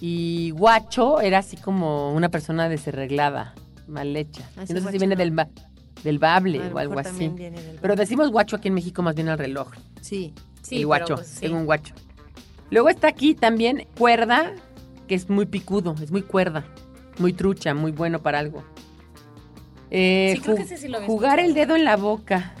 Y guacho era así como una persona desarreglada, mal hecha. Ah, sí, no sé si viene no. del, ba- del bable o algo así. Pero decimos guacho aquí en México más bien al reloj. Sí. Sí, el guacho, pues, sí. tengo un guacho. Luego está aquí también cuerda, que es muy picudo, es muy cuerda, muy trucha, muy bueno para algo. Eh, Sí, creo ju- que ese sí lo había jugar el dedo en la boca.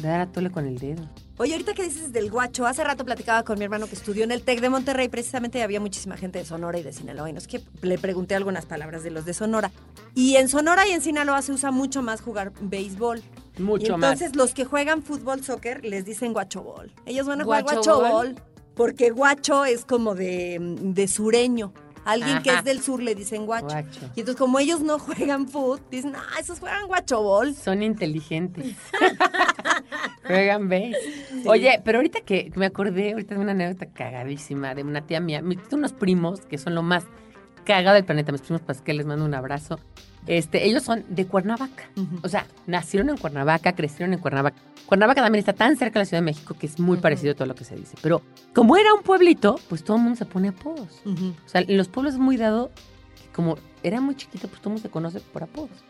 Dar a tole con el dedo. Oye, ahorita que dices del guacho, hace rato platicaba con mi hermano que estudió en el TEC de Monterrey, precisamente había muchísima gente de Sonora y de Sinaloa. Y no es que le pregunté algunas palabras de los de Sonora. Y en Sonora y en Sinaloa se usa mucho más jugar béisbol. Mucho y más. entonces los que juegan fútbol, soccer, les dicen guachobol. Ellos van a jugar ¿Guachobol? porque guacho es como de, de sureño. Alguien que es del sur le dicen guacho. Guacho. Y entonces como ellos no juegan fútbol, dicen, ah, esos juegan guachobol. Son inteligentes. (laughs) Juegan base. Oye, pero ahorita que me acordé, ahorita de una anécdota cagadísima de una tía mía. Me tengo unos primos que son lo más cagado del planeta. Mis primos Pascal, les mando un abrazo. Este, ellos son de Cuernavaca. O sea, nacieron en Cuernavaca, crecieron en Cuernavaca. Cuernavaca también está tan cerca de la Ciudad de México que es muy parecido a todo lo que se dice. Pero como era un pueblito, pues todo el mundo se pone apodos. O sea, en los pueblos es muy dado que como era muy chiquito, pues todo el mundo se conoce por apodos.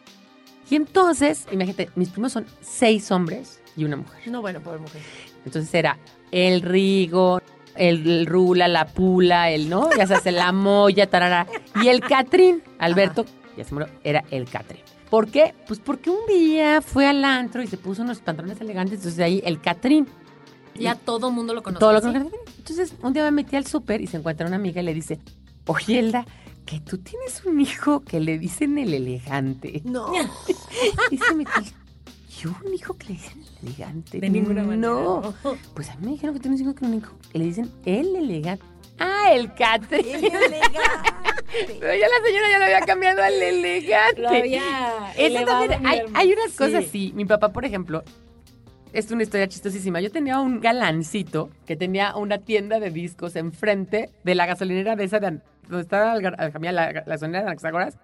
Y entonces, imagínate, mis primos son seis hombres y una mujer. No, bueno, pobre mujer. Entonces era el Rigo, el, el Rula, la Pula, el, ¿no? Ya sabes, la Moya, tarara. Y el Catrín, Alberto, ya se murió, era el Catrín. ¿Por qué? Pues porque un día fue al antro y se puso unos pantalones elegantes, entonces de ahí el Catrín. Ya todo el mundo lo conoce. Todo lo ¿sí? que Entonces, un día me metí al súper y se encuentra una amiga y le dice, oye, Elda, que tú tienes un hijo que le dicen el elegante. No. Dice mi tía, ¿yo un hijo que le dicen el elegante? De ninguna manera. No. Pues a mí me dijeron que tienes un hijo que, un hijo que le dicen el elegante. Ah, el catre. El elegante. Pero ya la señora ya lo había cambiado al elegante. Lo había elevado también, mi hay, unas cosas Sí. así. Mi papá, por ejemplo, es una historia chistosísima. Yo tenía un galancito que tenía una tienda de discos enfrente de la gasolinera de esa de, donde estaba gar- la, la, la gasolinera de Anaxagoras.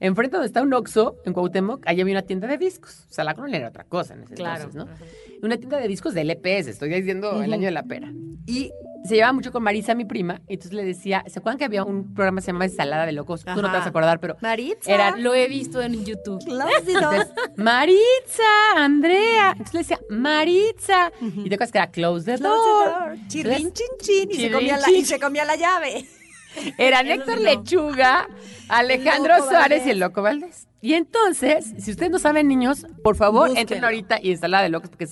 Enfrente donde está un Oxxo, en Cuauhtémoc, ahí había una tienda de discos. O sea, la colonia era otra cosa en ese Claro. entonces, ¿no? Una tienda de discos de LPs, estoy diciendo el año de la pera. Y se llevaba mucho con Marisa, mi prima, y entonces le decía, ¿se acuerdan que había un programa que se llama Ensalada de Locos? Tú no te vas a acordar, pero Maritza. Era- Lo he visto en YouTube. Close the door. entonces, Maritza, Andrea. Entonces le decía, Maritza. Y te acuerdas que era Close the Close Door. the door. Chirrin, chin, chin. Y se comía la- chin, y se comía la llave. Era Héctor Lechuga, Alejandro Suárez Valdés. y el Loco Valdés. Y entonces, si ustedes no saben, niños, por favor, Búsquenlo. entren ahorita y ensalada de locos, porque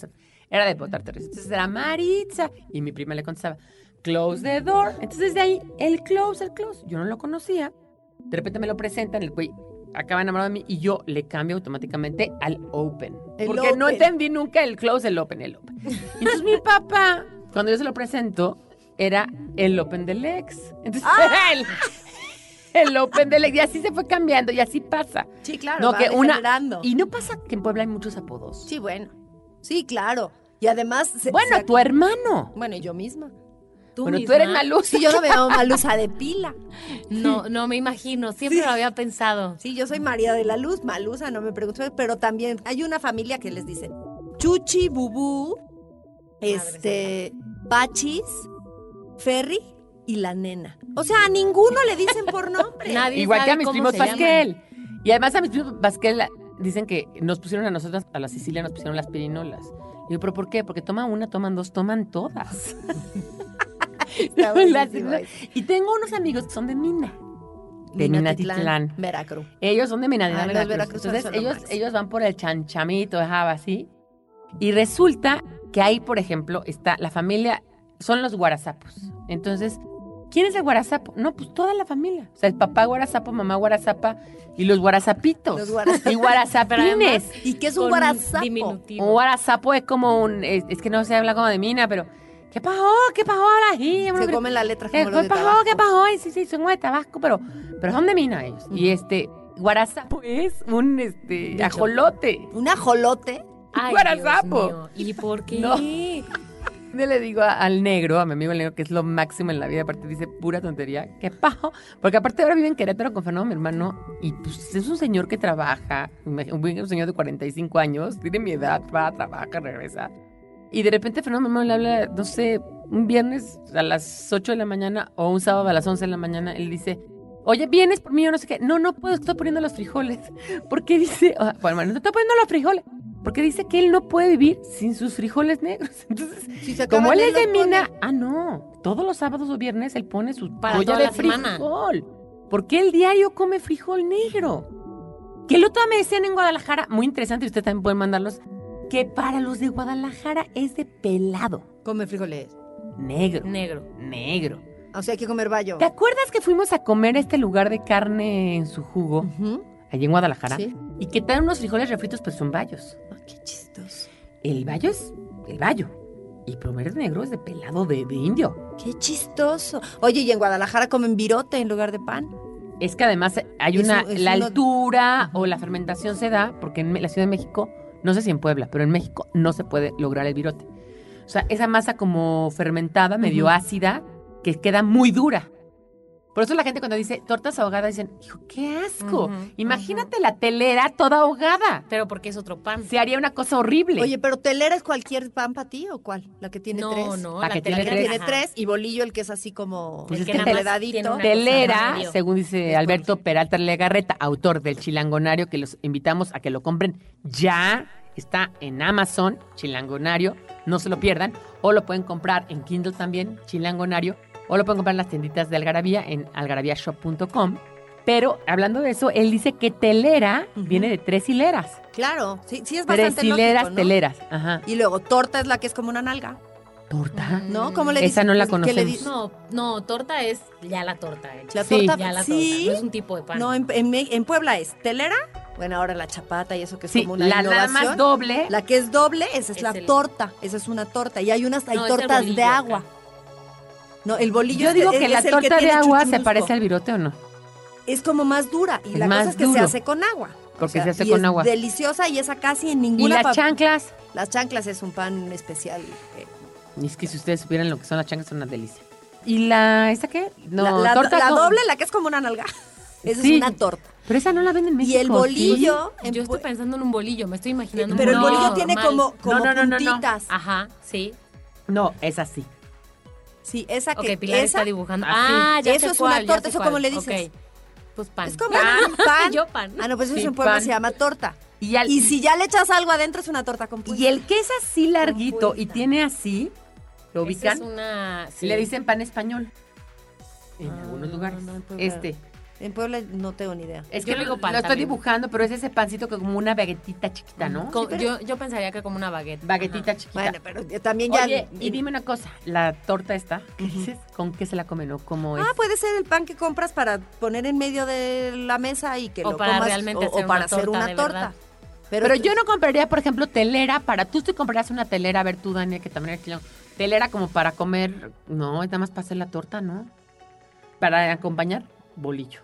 era de risa. Entonces era Maritza. Y mi prima le contestaba, Close the door. Entonces de ahí, el close, el close. Yo no lo conocía. De repente me lo presentan, el güey acaba enamorado de mí y yo le cambio automáticamente al open. El porque no entendí nunca el close, el open, el open. Y entonces mi papá, cuando yo se lo presento, era el open del ex. Entonces ¡Ah! era el, el open del ex. Y así se fue cambiando y así pasa. Sí, claro. No, va que una. Y no pasa que en Puebla hay muchos apodos. Sí, bueno. Sí, claro. Y además... se- bueno, se- tu hermano. Bueno, y yo misma. ¿Tú bueno, tú misma? eres Malusa. Sí, yo no me llamo Malusa de pila. No, no me imagino. Siempre lo había pensado. Sí, yo soy María de la Luz, Malusa, no me pregunto, pero también hay una familia que les dice Chuchi, Bubú, este, Pachis, Ferry y la nena. O sea, a ninguno le dicen por nombre. (laughs) Nadie Igual que a mis primos llaman. Pasquel. Y además a mis primos Pasquel dicen que nos pusieron a nosotras, a la Sicilia nos pusieron las pirinolas. Y yo, ¿pero por qué? Porque toman una, toman dos, toman todas. (laughs) Está (laughs) y tengo unos amigos que son de Mina. De Minatitlán. Veracruz. Ellos son de Minatitlán, Ah, Veracruz. Entonces ellos, ellos van por el chanchamito, ajá, así. Y resulta que ahí, por ejemplo, está la familia, son los guarazapos. Entonces, ¿quién es el guarazapo? No, pues toda la familia. O sea, el papá guarazapo, mamá guarazapa y los guarazapitos. Los guarazapitos. Y guarazapines. ¿Y qué es un guarazapo? diminutivo. Un guarazapo es como un, es, es que no se habla como de mina, pero ¿qué pasó? ¿Qué pasó ahora? Sí, Se comen la letra ¿Qué, como los de pasó? Tabasco. ¿Qué pasó? Sí, sí, son de Tabasco, pero, pero son de mina ellos. Y este, guarazapo es un este, Dicho. ajolote. Un ajolote. Ay, Guarazapo. Dios mío. ¿Y por qué? No. (laughs) Yo le digo a- al negro, a mi amigo el negro, que es lo máximo en la vida, aparte dice pura tontería, ¿qué pajo? Porque aparte ahora vive en Querétaro con Fernando, mi hermano, y pues es un señor que trabaja, un señor de 45 años, tiene mi edad, va, trabaja, regresa. Y de repente Fernando, mi hermano, le habla, no sé, un viernes a las 8 de la mañana o un sábado a las 11 de la mañana, él dice, oye, ¿vienes por mí o no sé qué? No, no puedo, estoy poniendo los frijoles. (laughs) Porque dice, bueno, hermano, estoy poniendo los frijoles. Porque dice que él no puede vivir sin sus frijoles negros. (laughs) Entonces, Si se como él es de pone. mina, ah, no. Todos los sábados o viernes él pone su Para toda de la semana. frijol. Porque el diario come frijol negro. Que el otro día me decían en Guadalajara, muy interesante, y ustedes también pueden mandarlos, que para los de Guadalajara es de pelado. Come frijoles. Negro. Negro. Negro. O sea, hay que comer bayo. ¿Te acuerdas que fuimos a comer a este lugar de carne en su jugo, Ujú. Allí en Guadalajara? Sí. Y que traen unos frijoles refritos, pues son bayos. Ah, qué chistoso. El bayo es el bayo. Y prometer negro es de pelado de, de indio. Qué chistoso. Oye, y en Guadalajara comen virote en lugar de pan. Es que además hay Es una, un- es la uno- altura o la fermentación se da, porque en la Ciudad de México, no sé si en Puebla, pero en México no se puede lograr el virote. O sea, esa masa como fermentada, medio ácida, que queda muy dura. Por eso la gente cuando dice tortas ahogadas dicen, hijo, qué asco. Imagínate la telera toda ahogada. Pero porque es otro pan. Se haría una cosa horrible. Oye, pero telera es cualquier pan para ti o cuál? La que tiene no, tres. no. La la que tela tiene La que tres. tiene tres y bolillo el que es así como Pues El es que Telera, según dice Alberto Peralta Legarreta, autor del Chilangonario, que los invitamos a que lo compren ya. Está en Amazon, Chilangonario, no se lo pierdan. O lo pueden comprar en Kindle también, Chilangonario. O lo pueden comprar en las tienditas de Algarabía, en algarabíashop.com. Pero hablando de eso, él dice que telera Ujú. viene de tres hileras. Claro, sí, sí es Tres bastante hileras, lógico, ¿no? teleras. Ajá. Y luego torta es la que es como una nalga, ¿Torta? ¿no? ¿Cómo le Esa dicen? no la ¿Qué le di- conocemos. No, no, torta es ya la torta hecha. La Sí. torta, Ya la sí. torta. No es un tipo de pan. No, en, en en Puebla es telera, bueno, ahora la chapata y eso que es Sí, como una la innovación. más doble. La que es doble, esa es, Es la el- torta, esa es una torta. Y hay unas, hay No, tortas de acá. No, el bolillo Yo digo es- que es la que torta de agua se parece al virote o no. Es como más dura y Es la más cosa es que duro. se hace con agua. Porque se hace y con es agua. deliciosa y esa casi en Y ninguna las pa- chanclas. Las chanclas es un pan especial. eh, Y es que si ustedes supieran lo que son las chanclas, son una delicia. ¿Y la, esa qué? No, la la- torta la con- doble, la que es como una nalga. (laughs) Esa Sí. es una torta. Pero esa no la venden en México. Y el bolillo, Yo estoy pensando en un bolillo, me estoy imaginando un pero el bolillo bolillo tiene normal. como, como No, no, no, no, no. puntitas. Ajá, sí. ¿sí? No, es así. Sí, esa Ok, que Pilar esa está dibujando. Ah, ya Eso sé es una cuál, torta, ¿eso cuál. cómo le dices? Pues pan. es como un pan. Yo pan. Ah, no, pues eso Sí, en Puebla pan. se llama torta. Y, al- Y si ya le echas algo adentro es una torta compuesta. y el que es así larguito y tiene así, ¿lo ubican? es una... sí. Le dicen pan español. En Ah, algunos lugares. no, este. En Puebla no tengo ni idea. Es Yo que digo lo, pan lo estoy también. dibujando, pero es ese pancito que como una baguetita chiquita, ¿no? Yo, yo pensaría que como una baguette. Baguetita chiquita. Bueno, pero también ya... Oye, y dime una cosa, la torta esta, ¿qué dices? ¿Con qué se la comen o cómo es? Ah, puede ser el pan que compras para poner en medio de la mesa y que O lo para comas realmente o, o hacer para una hacer torta una de torta. verdad. Pero yo no compraría, por ejemplo, telera para. Tú te comprarías una telera, a ver tú, Dania, que también eres chileno. Telera como para comer. No, es nada más para hacer la torta, ¿no? Para acompañar, bolillo.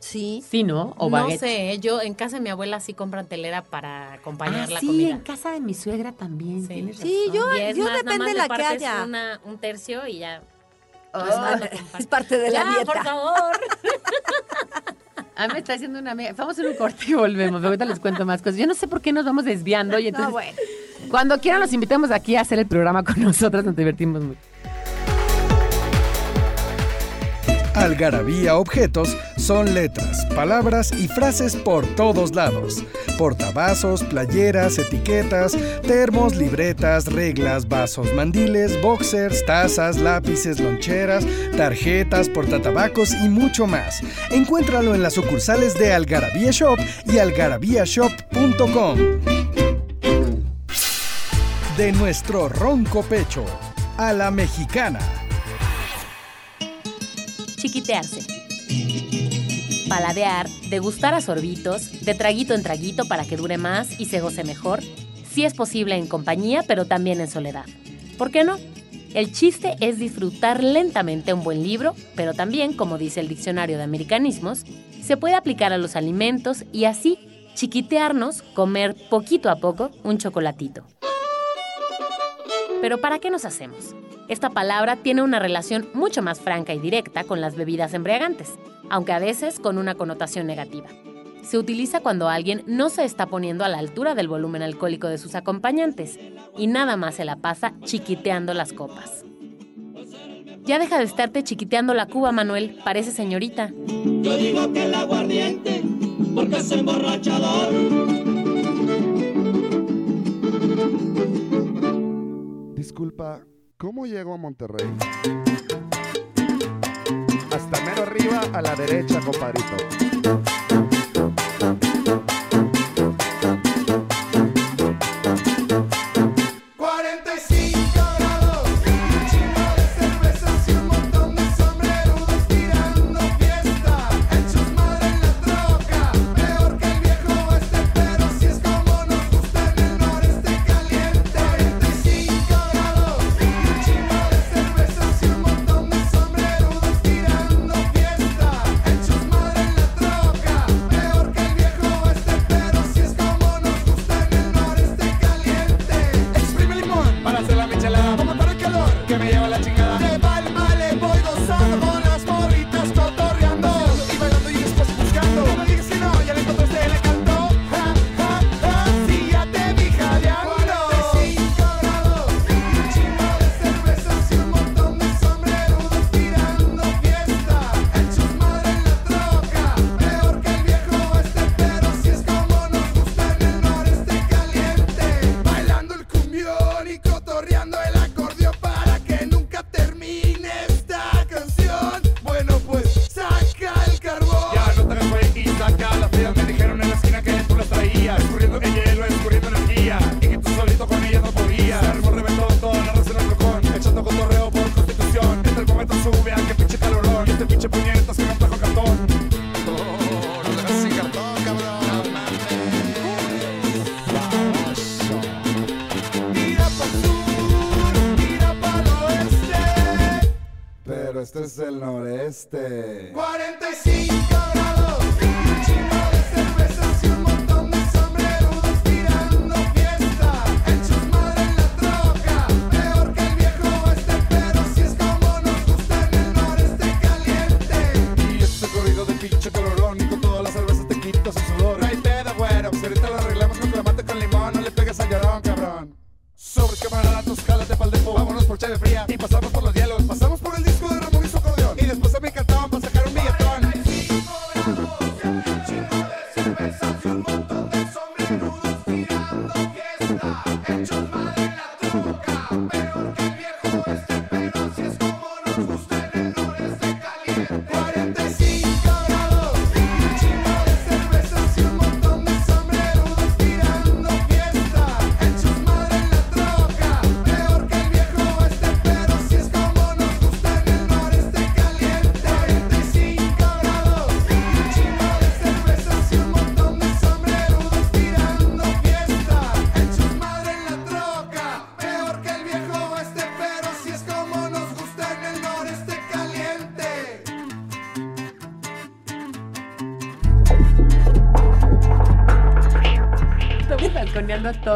Sí. Sí, ¿no? O no baguette. sé, yo en casa de mi abuela sí compran telera para acompañar Ah, la sí, comida. en casa de mi suegra también. Sí. Sí, yo- más, depende de la que haya. una- un tercio y ya. Pues, no, no. Es parte de ya, la dieta. por favor. (laughs) Ah, me está haciendo una amiga. Vamos a hacer un corte y volvemos. Ahorita les cuento más cosas. Yo no sé por qué nos vamos desviando. Y entonces, No, bueno. cuando quieran, los invitamos aquí a hacer el programa con nosotros. Nos divertimos mucho. Algarabía objetos son letras, palabras y frases por todos lados. Portavasos, playeras, etiquetas, termos, libretas, reglas, vasos, mandiles, boxers, tazas, lápices, loncheras, tarjetas, portatabacos y mucho más. Encuéntralo en las sucursales de Algarabía Shop y algarabíashop.com. De nuestro ronco pecho a la mexicana. Chiquitearse. Paladear, degustar a sorbitos, de traguito en traguito para que dure más y se goce mejor. Sí es posible en compañía, pero también en soledad. ¿Por qué no? El chiste es disfrutar lentamente un buen libro, pero también, como dice el diccionario de americanismos, se puede aplicar a los alimentos y así chiquitearnos, comer poquito a poco un chocolatito. Pero ¿para qué nos hacemos? Esta palabra tiene una relación mucho más franca y directa con las bebidas embriagantes, aunque a veces con una connotación negativa. Se utiliza cuando alguien no se está poniendo a la altura del volumen alcohólico de sus acompañantes y nada más se la pasa chiquiteando las copas. Ya deja de estarte chiquiteando la cuba, Manuel, parece señorita. Yo digo que el aguardiente, porque es emborrachador. Disculpa, ¿cómo llego a Monterrey? Hasta mero arriba a la derecha, compadrito. I see.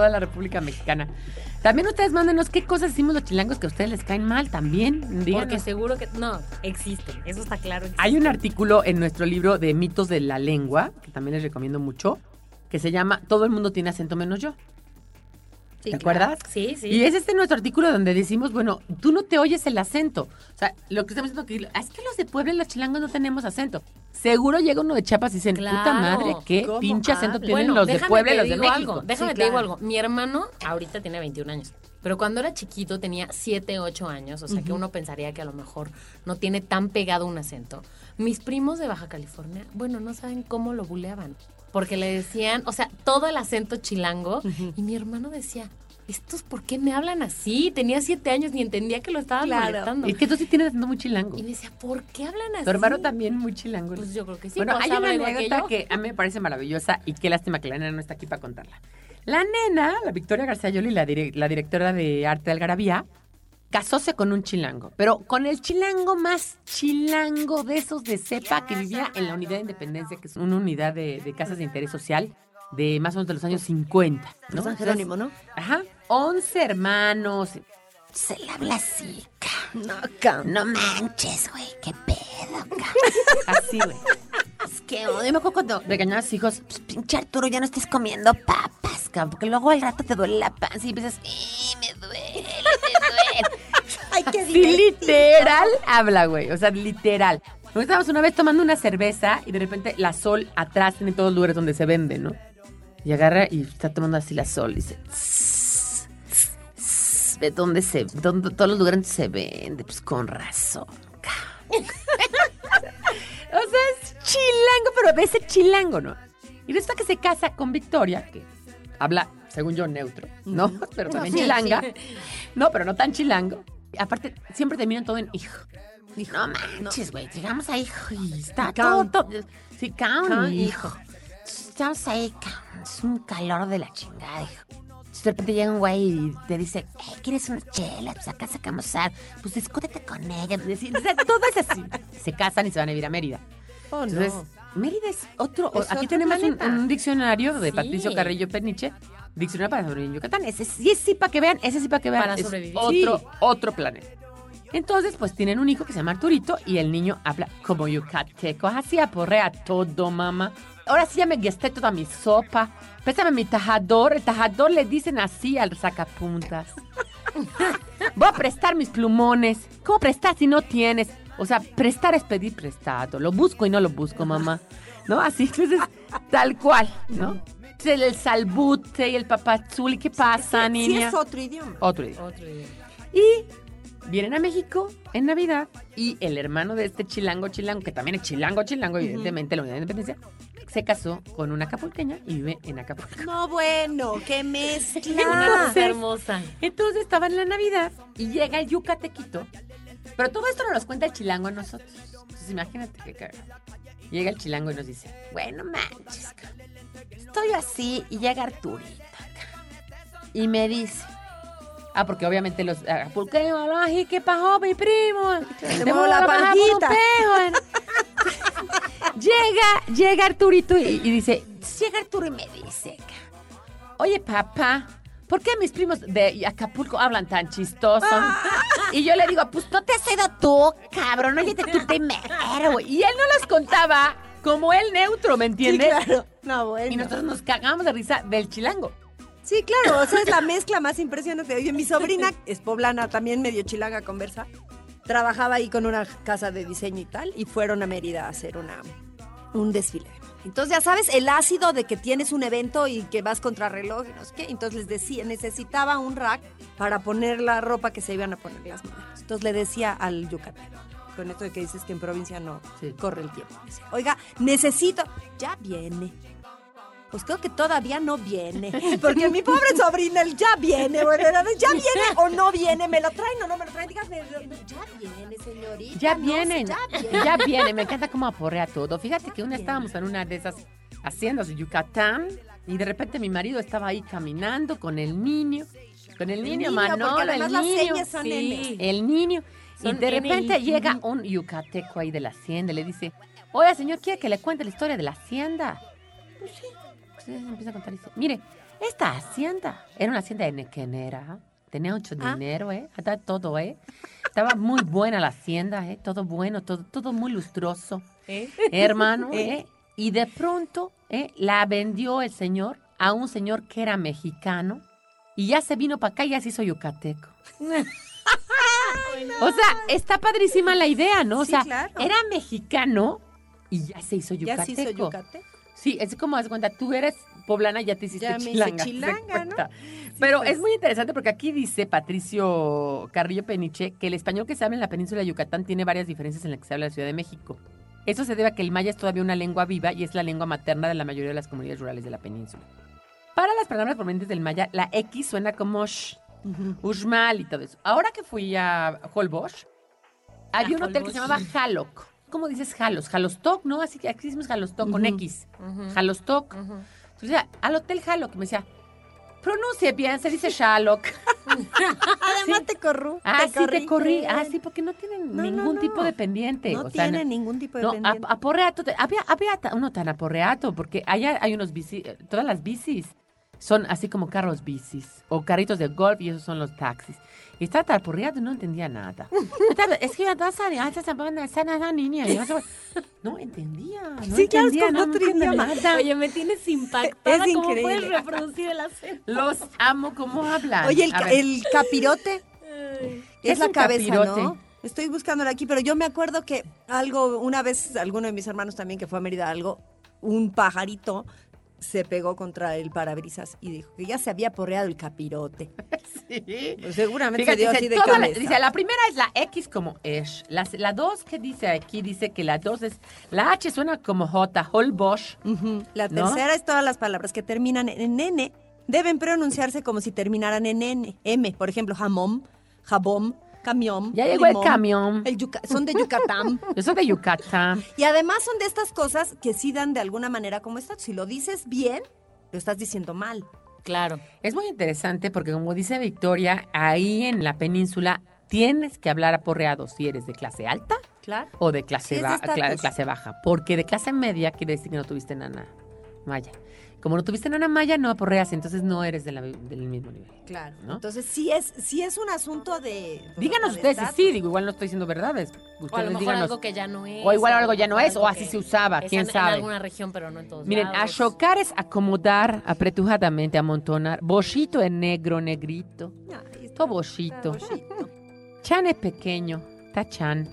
Toda la República Mexicana. También ustedes mándenos qué cosas hicimos los chilangos que a ustedes les caen mal también. Porque Díganos. seguro que. No, existen. Eso está claro. Hay un artículo en nuestro libro de mitos de la lengua, que también les recomiendo mucho, que se llama Todo el mundo tiene acento menos yo. Sí, ¿Te claro. acuerdas? Sí, sí. Y es este nuestro artículo donde decimos, bueno, tú no te oyes el acento. O sea, lo que estamos diciendo que es que los de Puebla y los chilangos no tenemos acento. Seguro llega uno de Chiapas y dicen, puta madre, qué ¿Cómo pinche acento tienen Bueno, los de Puebla y los de México. Algo, déjame Sí, te digo algo. Mi hermano ahorita tiene 21 años. Pero cuando era chiquito tenía 7, 8 años, o sea que uno pensaría que a lo mejor no tiene tan pegado un acento. Mis primos de Baja California, bueno, no saben cómo lo buleaban. Porque le decían, o sea, todo el acento chilango. Y mi hermano decía, ¿estos por qué me hablan así? Tenía 7 años ni entendía que lo estaban Claro. molestando. Es que tú sí tienes acento muy chilango. Y me decía, ¿por qué hablan así? Tu hermano también muy chilango. Pues yo creo que sí. bueno, hay una anécdota que, a mí me parece maravillosa y qué lástima que la nena no está aquí para contarla. La nena, la Victoria García Yoli, la, dire- la directora de arte de Algarabía, casóse con un chilango, pero con el chilango más chilango de esos de cepa que vivía en la unidad de independencia, que es una unidad de, de casas de interés social de más o menos de los años 50. ¿no? San Jerónimo, ¿no? Ajá, 11 hermanos. Se le habla así, ca. No, cam. No manches, güey, qué pedo, ca. Así, güey. Es que odio, me acuerdo cuando regañaba a sus hijos, pues, pinche Arturo, ya no estés comiendo papas, cabrón, porque luego al rato te duele la panza y empiezas, "Eh, me duele, me duele. Ay, qué Sí, divertido. literal habla, güey. O sea, literal. Nos estábamos una vez tomando una cerveza y de repente la sol atrás tiene todos los lugares donde se vende, ¿no? Y agarra y está tomando así la sol y dice, "Tss, tss, tss, ve dónde se, dónde, todos los lugares donde se vende, pues con razón. ca". (laughs) o sea, es chilango, pero ese chilango, ¿no? Y resulta que se casa con Victoria, que habla, según yo, neutro, ¿no? Pero también sí, chilanga. sí. No, pero no tan chilango. Aparte, siempre terminan todo en hijo. No manches, güey. Llegamos a hijo y está todo, todo- Sí, Count, hijo. Estamos ahí, cabrón, es un calor de la chingada, hijo. De repente llega un güey y te dice, "Ey, ¿quieres una chela? Pues acá sacamos sal. Pues discútete con ella. Pues, o sea, todo es así. Se casan y se van a vivir a Mérida. Oh, no. Entonces, Mérida es otro. Es aquí otro tenemos un, diccionario de Sí. Patricio Carrillo Peniche. Diccionario para sobrevivir en Yucatán. Ese sí sí para que vean, ese sí para que vean. Para Es sobrevivir. Otro, Sí. otro planeta. Entonces, pues tienen un hijo que se llama Arturito y el niño habla como yucateco. Así aporrea todo, mamá. Ahora sí ya me gasté toda mi sopa. Pésame mi tajador. El tajador le dicen así al sacapuntas. (laughs) Voy a prestar mis plumones. ¿Cómo prestar si no tienes? O sea, prestar es pedir prestado. Lo busco y no lo busco, mamá. ¿No? Así, entonces, tal cual, ¿no? El, el salbute y el papazuli. ¿Qué pasa, Sí niña? es otro idioma. Otro idioma. Otro idioma. Y vienen a México en Navidad y el hermano de este chilango chilango, que también es chilango chilango, evidentemente, la unidad de independencia, se casó con una acapulqueña y vive en Acapulco. No, bueno, qué Una mezcla. (laughs) cosa hermosa. Entonces estaba en la Navidad y llega el yucatequito, pero todo esto nos lo cuenta el chilango a nosotros. Entonces imagínate qué cagado. Llega el chilango y nos dice, bueno, manches, ca, estoy así y llega Arturita y me dice, ah, porque obviamente los acapulqueños, ay, ¿qué pasó, mi primo? Te muevo la panjita." llega, llega Arturito y, y dice, llega Arturo y me dice, oye papá, ¿por qué mis primos de Acapulco hablan tan chistoso? Y yo le digo, pues no te has ido tú, cabrón, oye tú primero, güey. Y él no los contaba como él neutro, ¿me Sí, entiendes? claro. No, bueno. Y nosotros nos cagamos de risa del chilango. Sí, claro, o sea, es la mezcla más impresionante. Oye, mi sobrina es poblana, también medio chilanga conversa. Trabajaba ahí con una casa de diseño y tal, y fueron a Mérida a hacer una, un desfile. Entonces, ya sabes, el ácido de que tienes un evento y que vas contra reloj y no sé qué. Entonces les decía, necesitaba un rack para poner la ropa que se iban a poner las modelos. Entonces le decía al yucateco, con esto de que dices que en provincia no Sí. corre el tiempo. Oiga, necesito, ya viene. Pues creo que todavía no viene. (laughs) Porque mi pobre sobrina, el ya viene, bueno, ya viene o no viene, me lo traen o no me lo traen. Dígame, ya viene, señorita. Ya no viene. ya viene. Me encanta cómo aporrea todo. Fíjate que una estábamos en una de esas haciendas de Yucatán y de repente mi marido estaba ahí caminando con el niño, con el niño, Manolo, el las niño. señas son sí, el niño. Y de repente llega un yucateco ahí de la hacienda y le dice, oiga señor, ¿quiere que le cuente la historia de la hacienda? Pues sí. Entonces empieza a contar y dice, mire, esta hacienda era una hacienda de nequenera, tenía mucho Ah. dinero, ¿eh? Estaba todo, ¿eh? Estaba muy buena la hacienda, ¿eh? Todo bueno, todo, todo muy lustroso, ¿Eh? hermano, (laughs) ¿eh? Y de pronto, ¿eh? La vendió el señor a un señor que era mexicano y ya se vino para acá y ya se hizo yucateco. (laughs) O sea, está padrísima la idea, ¿no? O Sí, sea, claro. era mexicano y ya se hizo Ya yucateco. se hizo yucateco. Sí, es como haz cuenta, tú eres poblana y ya te hiciste Ya me chilanga. chilanga, ¿no? Pero pues. es muy interesante porque aquí dice Patricio Carrillo Peniche que el español que se habla en la península de Yucatán tiene varias diferencias en la que se habla en la Ciudad de México. Eso se debe a que el maya es todavía una lengua viva y es la lengua materna de la mayoría de las comunidades rurales de la península. Para las palabras provenientes del maya, la X suena como sh, ushmal y todo eso. Ahora que fui a Holbox, había A un hotel que se llamaba Halok. ¿Cómo dices Halos? Halostok, ¿no? Así que aquí decimos Halostok con. X. Ujú. Entonces, ya, al hotel Halok me decía, pronuncie bien, se dice Shalok. (laughs) Además Sí. te corrú. Ah, sí, te corrí. Ah, sí, porque no tienen No, no, ningún no. tipo de pendiente. No o sea, ningún tipo de no, pendiente. ap- aporreato. Había, había uno tan aporreato, porque allá hay unos bici, eh, todas las bicis son así como carros bicis o carritos de golf y esos son los taxis. Y estaba y no entendía nada. Es que vas a esa semana, esa nada, niña. no entendía, no Sí, claro, es entendía, como no entendía nada. Oye, me tienes impactada. Es ¿Cómo increíble. puedes reproducir el acento? Los amo como hablan. Oye, el, el capirote ¿Qué es, es la cabeza, capirote? ¿no? Estoy buscándolo aquí, pero yo me acuerdo que algo, una vez, alguno de mis hermanos también que fue a Mérida, algo, un pajarito se pegó contra el parabrisas y dijo que ya se había porreado el capirote. (laughs) sí. Pues seguramente Fíjate, se dio dice, así de toda la, cabeza. dice, la primera es la X como Esh. La, la dos que dice aquí, dice que la dos es, la H suena como J, Holbosch. Ujú. La ¿No? tercera es todas las palabras que terminan en N deben pronunciarse como si terminaran en N. M, por ejemplo, jamón, jabón, camión. Ya llegó el camión. El yuca- son de Yucatán. (laughs) Yo soy de Yucatán. y además son de estas cosas que sí dan de alguna manera como esta. Si lo dices bien, lo estás diciendo mal. Claro. Es muy interesante porque como dice Victoria, ahí en la península tienes que hablar aporreado si eres de clase alta Claro. o de clase, ba- clase baja. Porque de clase media quiere decir que no tuviste nana maya. Como no tuviste nana maya, no aporreas, entonces no eres de la- del mismo nivel. Claro. ¿No? Entonces sí es, sí es un asunto de. Díganos de ustedes sí, digo, igual no estoy diciendo verdades. O a lo Ustedes mejor díganos. algo que ya no es. O igual algo ya no es, o así se usaba, es quién en- sabe. En alguna región, pero no en todos Miren, lados. achocar es acomodar apretujadamente, amontonar. Bochito es negro, negrito. Ay, Todo bochito. Chan es pequeño, está chan.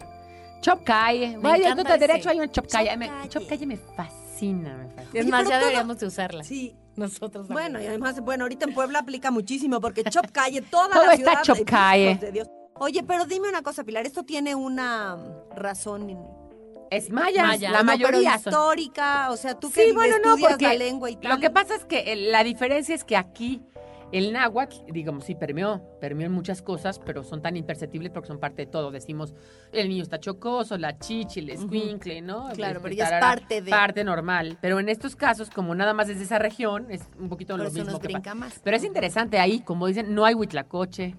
Chopcalle. Me Vaya, tú derecho ese. hay un. Me- Chopcalle. Chopcalle me fascina, me fascina. Es más, ya todo- deberíamos de usarla. Sí. Nosotros Bueno, y además, bueno, ahorita en Puebla aplica muchísimo porque Chop Calle, (laughs) toda Todo la está ciudad. Chop Calle. hijos de Dios. Oye, pero dime una cosa, Pilar, esto tiene una razón Es maya, Maya. la no, mayoría pero histórica, o sea, tú que Sí, bueno, no, porque la lengua y tal. Lo que pasa es que eh, la diferencia es que aquí el náhuatl, digamos, sí permeó, permeó en muchas cosas, pero son tan imperceptibles porque son parte de todo. Decimos, el niño está chocoso, la chichi, el escuincle, ¿no? Claro, Este, pero ya es parte de- Parte normal. Pero en estos casos, como nada más es de esa región, es un poquito Por lo eso mismo nos que pasa. brinca más. Pero es interesante ahí, como dicen, no hay huitlacoche,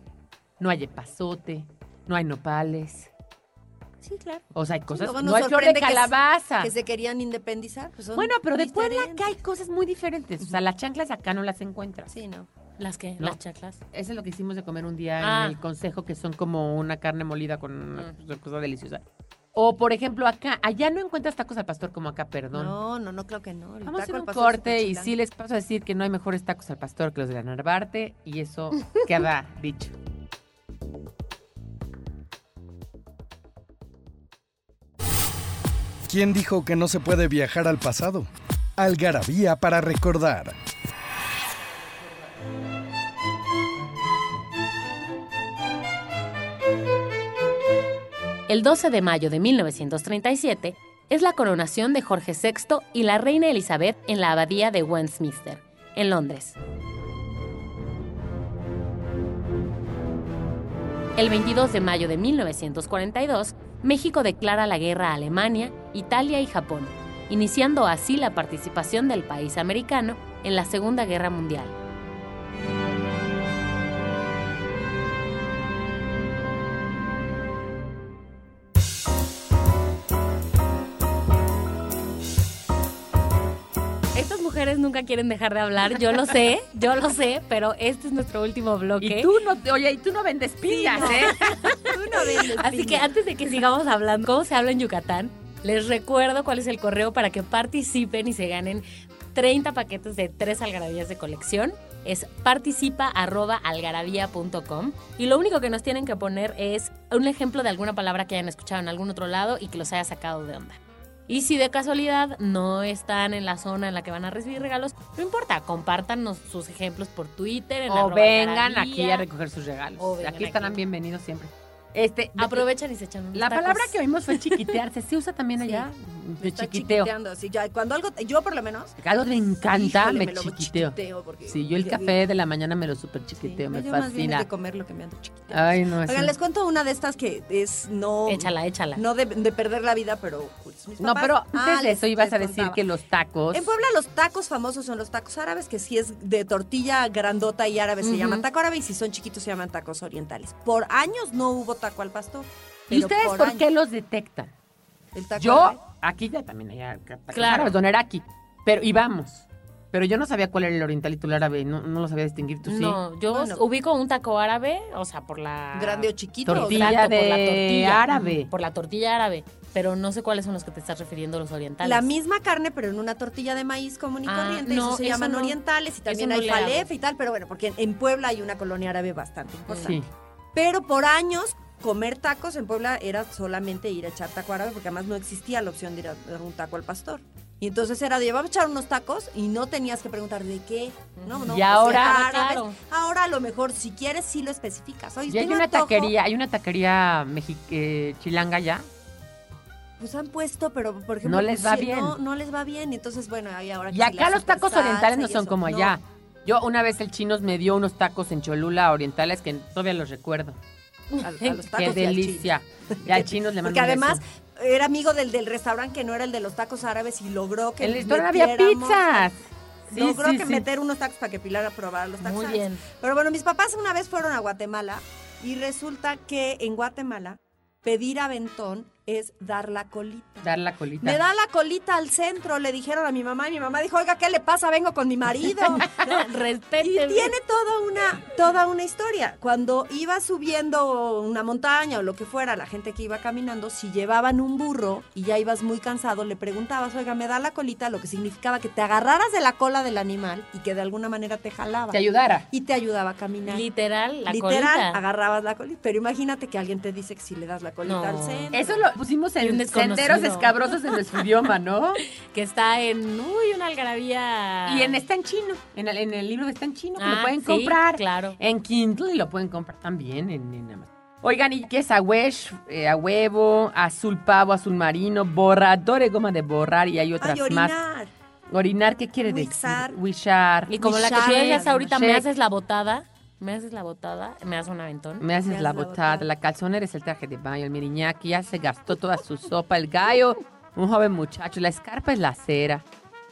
no hay epazote, no hay nopales. Sí, claro. O sea, hay cosas, no hay flor de sorprende que se- calabaza. Que se querían independizar. pues Bueno, pero de Puebla que hay cosas muy diferentes. O sea, las chanclas acá no las encuentras. Sí, no. ¿Las que No. Las chaclas. Eso es lo que hicimos de comer un día Ah. en el consejo, que son como una carne molida con una cosa deliciosa. O, por ejemplo, acá, allá no encuentras tacos al pastor como acá, perdón. No, no, no creo que no. El Vamos a hacer un corte y sí les paso a decir que no hay mejores tacos al pastor que los de la Narvarte y eso (laughs) queda dicho. ¿Quién dijo que no se puede viajar al pasado? Algarabía para recordar. El 12 de mayo de 1937 es la coronación de Jorge VI y la reina Elizabeth en la abadía de Westminster, en Londres. El 22 de mayo de 1942, México declara la guerra a Alemania, Italia y Japón, iniciando así la participación del país americano en la Segunda Guerra Mundial. Mujeres nunca quieren dejar de hablar, yo lo sé, yo lo sé, pero este es nuestro último bloque. Y tú no, oye, y tú no vendes piñas, no. ¿eh? (laughs) Tú no vendes Así que antes de que sigamos hablando cómo se habla en Yucatán, les recuerdo cuál es el correo para que participen y se ganen 30 paquetes de tres algarabías de colección. Es participa.algarabía.com y lo único que nos tienen que poner es un ejemplo de alguna palabra que hayan escuchado en algún otro lado y que los haya sacado de onda. Y si de casualidad no están en la zona en la que van a recibir regalos, no importa, compártanos sus ejemplos por Twitter. En O vengan aquí a recoger sus regalos. Aquí estarán aquí. bienvenidos siempre. Este, de- Aprovechan y se echan unos La tacos. palabra que oímos fue chiquitearse. ¿Se usa también Sí. allá? Me De está chiquiteo. chiquiteando, sí, ya, cuando algo, yo por lo menos. Algo me encanta, híjole, me, me chiquiteo. chiquiteo porque- Sí, yo el café de la mañana me lo super chiquiteo, Sí, me yo más bien fascina. de comer lo que me ando chiquiteando. Ay, no, es Oigan, les cuento una de estas que es no. Échala, échala. No de, de perder la vida, pero. pues, mis No, pero antes Ah, de les- eso ibas les a decir contaba. que los tacos. En Puebla los tacos famosos son los tacos árabes, que si es de tortilla grandota y árabe se llaman taco árabe y si son chiquitos se llaman tacos orientales. Por años no hubo taco al pastor. ¿Y ustedes por, qué los detectan? El taco Yo, aquí ya también hay tacos Claro. don Eraki. Pero íbamos. Pero yo no sabía cuál era el oriental y tú el árabe. No, no lo sabía distinguir. ¿Tú sí? No, yo Bueno. ubico un taco árabe, o sea, por la... Grande o chiquito. Tortilla Exacto, por la de tortilla. árabe. Por la tortilla árabe. Pero no sé cuáles son los que te estás refiriendo los orientales. La misma carne, pero en una tortilla de maíz común y Ah, corriente. y eso se eso llaman no. orientales. Y también no hay falef y tal. Pero bueno, porque en, en Puebla hay una colonia árabe bastante importante. Sí. Pero por años, comer tacos en Puebla era solamente ir a echar taco árabe, porque además no existía la opción de ir a dar un taco al pastor. Y entonces era de, vamos a echar unos tacos y no tenías que preguntar de qué. No, no, Y pues, ahora- árabes. Claro. Ahora a lo mejor, si quieres, sí lo especificas. Oye, Y hay una antojo. taquería, hay una taquería eh, chilanga ya. Pues han puesto, pero por ejemplo. No les pues, va bien. No, no les va bien. Y entonces, bueno, ahí ahora. Y acá los tacos orientales no son eso, como no. allá. Yo una vez el chinos me dio unos tacos en Cholula orientales que todavía los recuerdo. A, a (laughs) los tacos (laughs) Qué delicia. Y al chinos le Porque además era amigo del, del restaurante que no era el de los tacos árabes y logró que En el restaurante había pizzas. Sí, logró sí, que sí. meter unos tacos para que Pilar probara los tacos Muy árabes. bien. Pero bueno, mis papás una vez fueron a Guatemala y resulta que en Guatemala pedir aventón es dar la colita. Dar la colita. Me da la colita al centro, le dijeron a mi mamá y mi mamá dijo, oiga, ¿qué le pasa? Vengo con mi marido. (laughs) Y Respete. tiene toda una, toda una historia. Cuando iba subiendo una montaña o lo que fuera, la gente que iba caminando, si llevaban un burro y ya ibas muy cansado, le preguntabas, oiga, me da la colita, lo que significaba que te agarraras de la cola del animal y que de alguna manera te jalaba. Te ayudara. y te ayudaba a caminar. Literal, la Literal, colita. agarrabas la colita. Pero imagínate que alguien te dice que si le das la colita No. al centro. Eso lo pusimos en senderos escabrosos en nuestro idioma, ¿no? (laughs) Que está en, uy, una algarabía. Y en Está en Chino, en el, en el libro de Está en Chino, que Ah, lo pueden sí, comprar. claro. En Kindle y lo pueden comprar también en, en Amazon. Oigan, ¿y qué es agüesh, eh, a huevo, azul pavo, azul marino, borrador goma de borrar y hay otras Ay, más? orinar. Orinar, ¿qué quiere Wixar. decir? Wishar. Y como la que tú decías ahorita, me haces la botada. Me haces la botada, me haces un aventón. Me haces Me la haces la botada, botada. la calzonera es el traje de baño, el miriñaki ya se gastó toda su sopa, el gallo, un joven muchacho, la escarpa es la cera.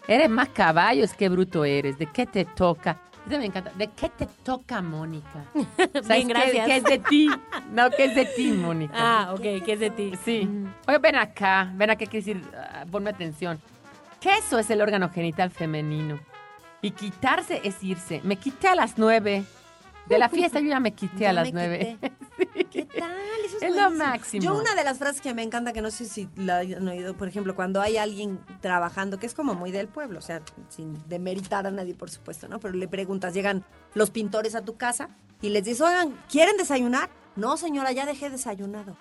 Eres más caballos que bruto eres, ¿de qué te toca? Eso me encanta, ¿de qué te toca, Mónica? (laughs) ¿Sabes Bien, qué- gracias. qué es de ti? (laughs) No, ¿qué es de ti, Mónica? Ah, ok, ¿qué es de ti? Sí. Mm. Oye, ven acá, ven acá, quiere decir, ah, ponme atención. Queso es el órgano genital femenino. Y quitarse es irse. Me quité a las nueve. De la fiesta yo ya me quité Ya a las nueve. (laughs) ¿Qué tal? Eso es, Es lo máximo. Yo una de las frases que me encanta, que no sé si la han oído, por ejemplo, cuando hay alguien trabajando, que es como muy del pueblo, o sea, sin demeritar a nadie, por supuesto, ¿no? Pero le preguntas, llegan los pintores a tu casa y les dices, oigan, ¿quieren desayunar? No, señora, ya dejé desayunado.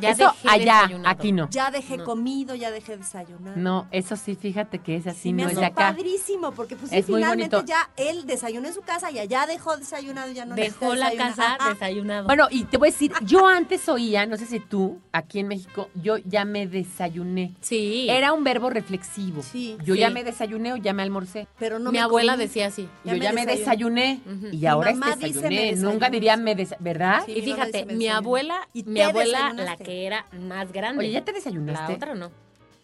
Ya Eso dejé allá, desayunado. aquí no. Ya dejé No. comido, ya dejé desayunado. No, eso sí, fíjate que es así, Sí, me no es de acá. padrísimo, porque pues sí, Es muy finalmente bonito. ya él desayunó en su casa y allá dejó desayunado, ya no Dejó la casa Ajá. desayunado. Bueno, y te voy a decir, yo antes oía, no sé si tú, aquí en México, yo ya me desayuné. sí. Era un verbo reflexivo. Sí, yo sí. ya me desayuné o ya me almorcé. Pero no Mi me abuela comí. decía así. Ya yo me ya me desayuné. desayuné. Y ahora es mamá dice, me desayuné. desayuné. Nunca diría me des ¿verdad? Y fíjate, mi desayuné. abuela, ¿Y mi abuela, la? Que era más grande. Oye, ¿ya te La desayunaste? otra no.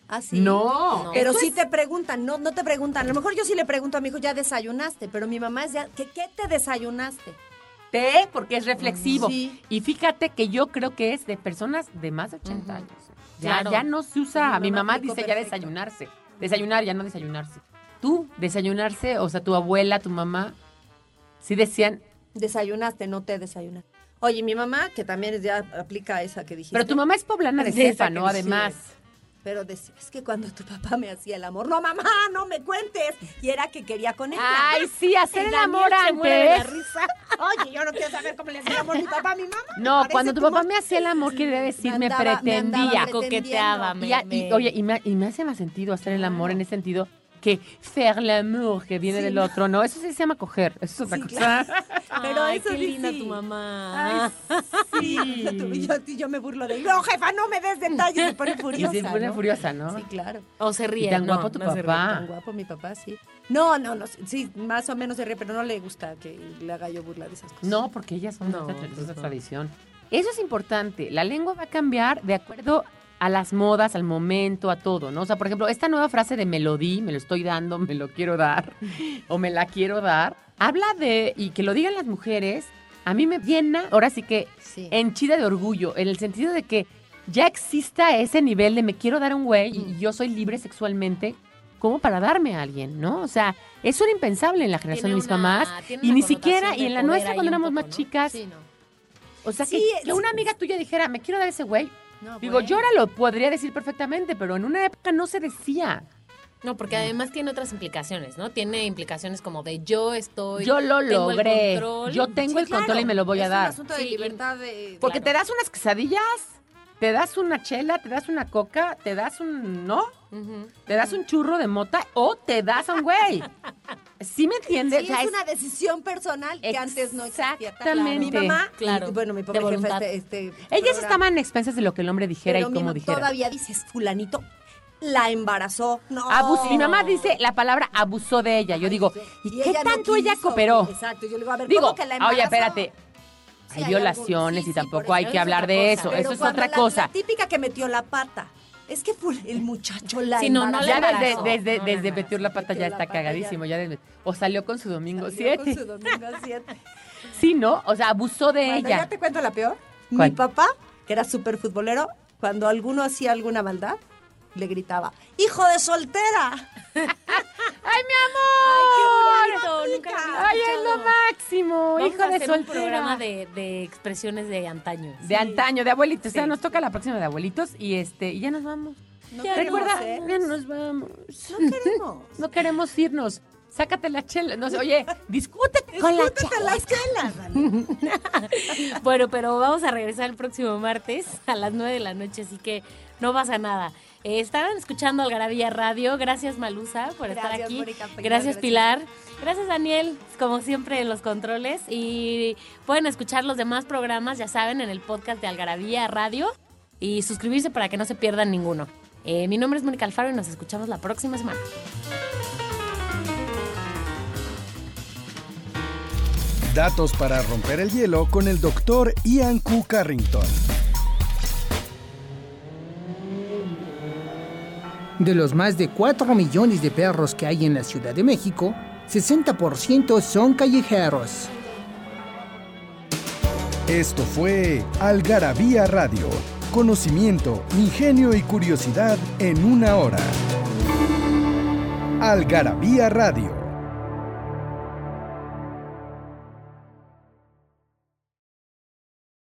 ¿Ah, sí? No. No. Pero Esto sí es- te preguntan, no, no te preguntan. A lo mejor yo sí le pregunto a mi hijo, ¿ya desayunaste? Pero mi mamá es ya, ¿qué, qué te desayunaste? Té, porque es reflexivo. Sí. Y fíjate que yo creo que es de personas de más de 80 Ujú. años. Ya, Claro. ya no se usa. Mi Mi mamá dice ya desayunarse. Desayunar, ya no desayunarse. Tú, desayunarse, o sea, tu abuela, tu mamá, sí decían, Desayunaste, no te desayunaste. Oye, mi mamá, que también ya aplica esa que dijiste. pero tu mamá es poblana de cepa, ¿no? Además. Pero decía, es que cuando tu papá me hacía el amor, no, mamá, no me cuentes. Y era que quería con ella. Ay, sí, hacer (laughs) el Daniel amor se muere de la antes. risa. Oye, yo no quiero saber cómo le hacía el amor mi papá a mi mamá. No, cuando tu papá me hacía el amor, quiere decir, me, andaba- pretendía. pretendiendo. Coqueteaba, me- Y, me- oye, y me, y me hace más sentido hacer el amor en ese sentido que faire l'amour, que viene Sí, del otro, ¿no? Eso sí se llama coger, eso es otra Sí, cosa. claro. (laughs) Pero Ay, eso qué sí, linda tu mamá. Ay, sí. (laughs) (laughs) Y yo, y yo me burlo de, no, jefa, no me des detalles, se pone Y furiosa. se pone ¿no? furiosa, ¿no? Sí, claro. O se Y ríe. tan no, guapo tu no se ríe. papá. Tan guapo mi papá, sí. No, no, no, sí, más o menos se ríe, pero no le gusta que le haga yo burla de esas cosas. No, porque ellas son No, de pues tradición. Eso es importante. La lengua va a cambiar de acuerdo a las modas, al momento, a todo, ¿no? O sea, por ejemplo, esta nueva frase de melodí, me lo estoy dando, me lo quiero dar, o me la quiero dar, habla de, y que lo digan las mujeres, a mí me llena, ahora sí que Sí. henchida de orgullo, en el sentido de que ya exista ese nivel de me quiero dar un güey y yo soy libre sexualmente, como para darme a alguien, ¿no? O sea, eso era impensable en la generación Tiene de mis mamás y ni siquiera, y en la nuestra cuando éramos poco, más ¿no? chicas, Sí, no. o sea, Sí, que, una amiga tuya dijera, me quiero dar ese güey. No, Digo, bueno. yo ahora lo podría decir perfectamente, pero en una época no se decía. No, porque además tiene otras implicaciones, ¿no? Tiene implicaciones como de yo estoy. Yo lo tengo el logré. control. Yo tengo Sí, el control claro. y me lo voy a es dar. un asunto de Sí, libertad de... Porque claro. te das unas quesadillas, te das una chela, te das una coca, te das un, ¿no? Te das un churro de mota o te das a un güey. (laughs) ¿Sí me entiendes? Sí, O sea, es es- una decisión personal que antes no existía. Exactamente. Mi mamá, Claro, y, bueno, mi pobre jefa, este, este Ellas programa, estaban expensas de lo que el hombre dijera pero y mamá dijera. Todavía dices, fulanito la embarazó. No. Abus- mi mamá dice la palabra abusó de ella. Yo digo, ¿y, qué ella no tanto ella cooperó? Exacto, yo le digo, a ver, Digo, ¿cómo que la embarazó? oye, espérate. Sí, Hay hay violaciones sí, y sí, tampoco hay eso que es hablar otra de cosa. eso. Pero Eso es otra la- cosa. La típica que metió la pata. Es que el muchacho la Sí, no, Ya desde, desde, No, desde metió la pata metió ya está cagadísimo. Ya desde- o salió con su domingo Salió con 7. su domingo siete. (laughs) Sí, ¿no? O sea, abusó de Cuando ella. ya te cuento la peor. ¿Cuál? Mi papá, que era súper futbolero, cuando alguno hacía alguna maldad, le gritaba, ¡Hijo de soltera! (laughs) ¡Ay, mi Ay, qué amor! bonito. Nunca lo había ¡Ay, es lo máximo! Vamos Hijo a de hacer un soltera. programa de, de expresiones de antaño. De antaño, de abuelitos. O sea, Sí. nos toca la próxima de abuelitos y este y ya nos vamos. No Ya Recuerda, ya nos vamos. No queremos. (laughs) No queremos irnos. Sácate la chela. No sé, oye, (laughs) discútete con la Discútete chela. las chelas, Dani. Bueno, pero vamos a regresar el próximo martes a las 9 de la noche, así que no pasa nada. Eh, estaban escuchando Algarabía Radio. Gracias, Malusa, por estar Gracias, aquí. Mónica gracias. Pilar. Gracias, Daniel, como siempre en los controles. Y pueden escuchar los demás programas, ya saben, en el podcast de Algarabía Radio y suscribirse para que no se pierdan ninguno. Eh, mi nombre es Mónica Alfaro y nos escuchamos la próxima semana. Datos para romper el hielo con el doctor Ian Q. Carrington. De los más de 4 millones de perros que hay en la Ciudad de México, 60% son callejeros. Esto fue Algarabía Radio. Conocimiento, ingenio y curiosidad en una hora. Algarabía Radio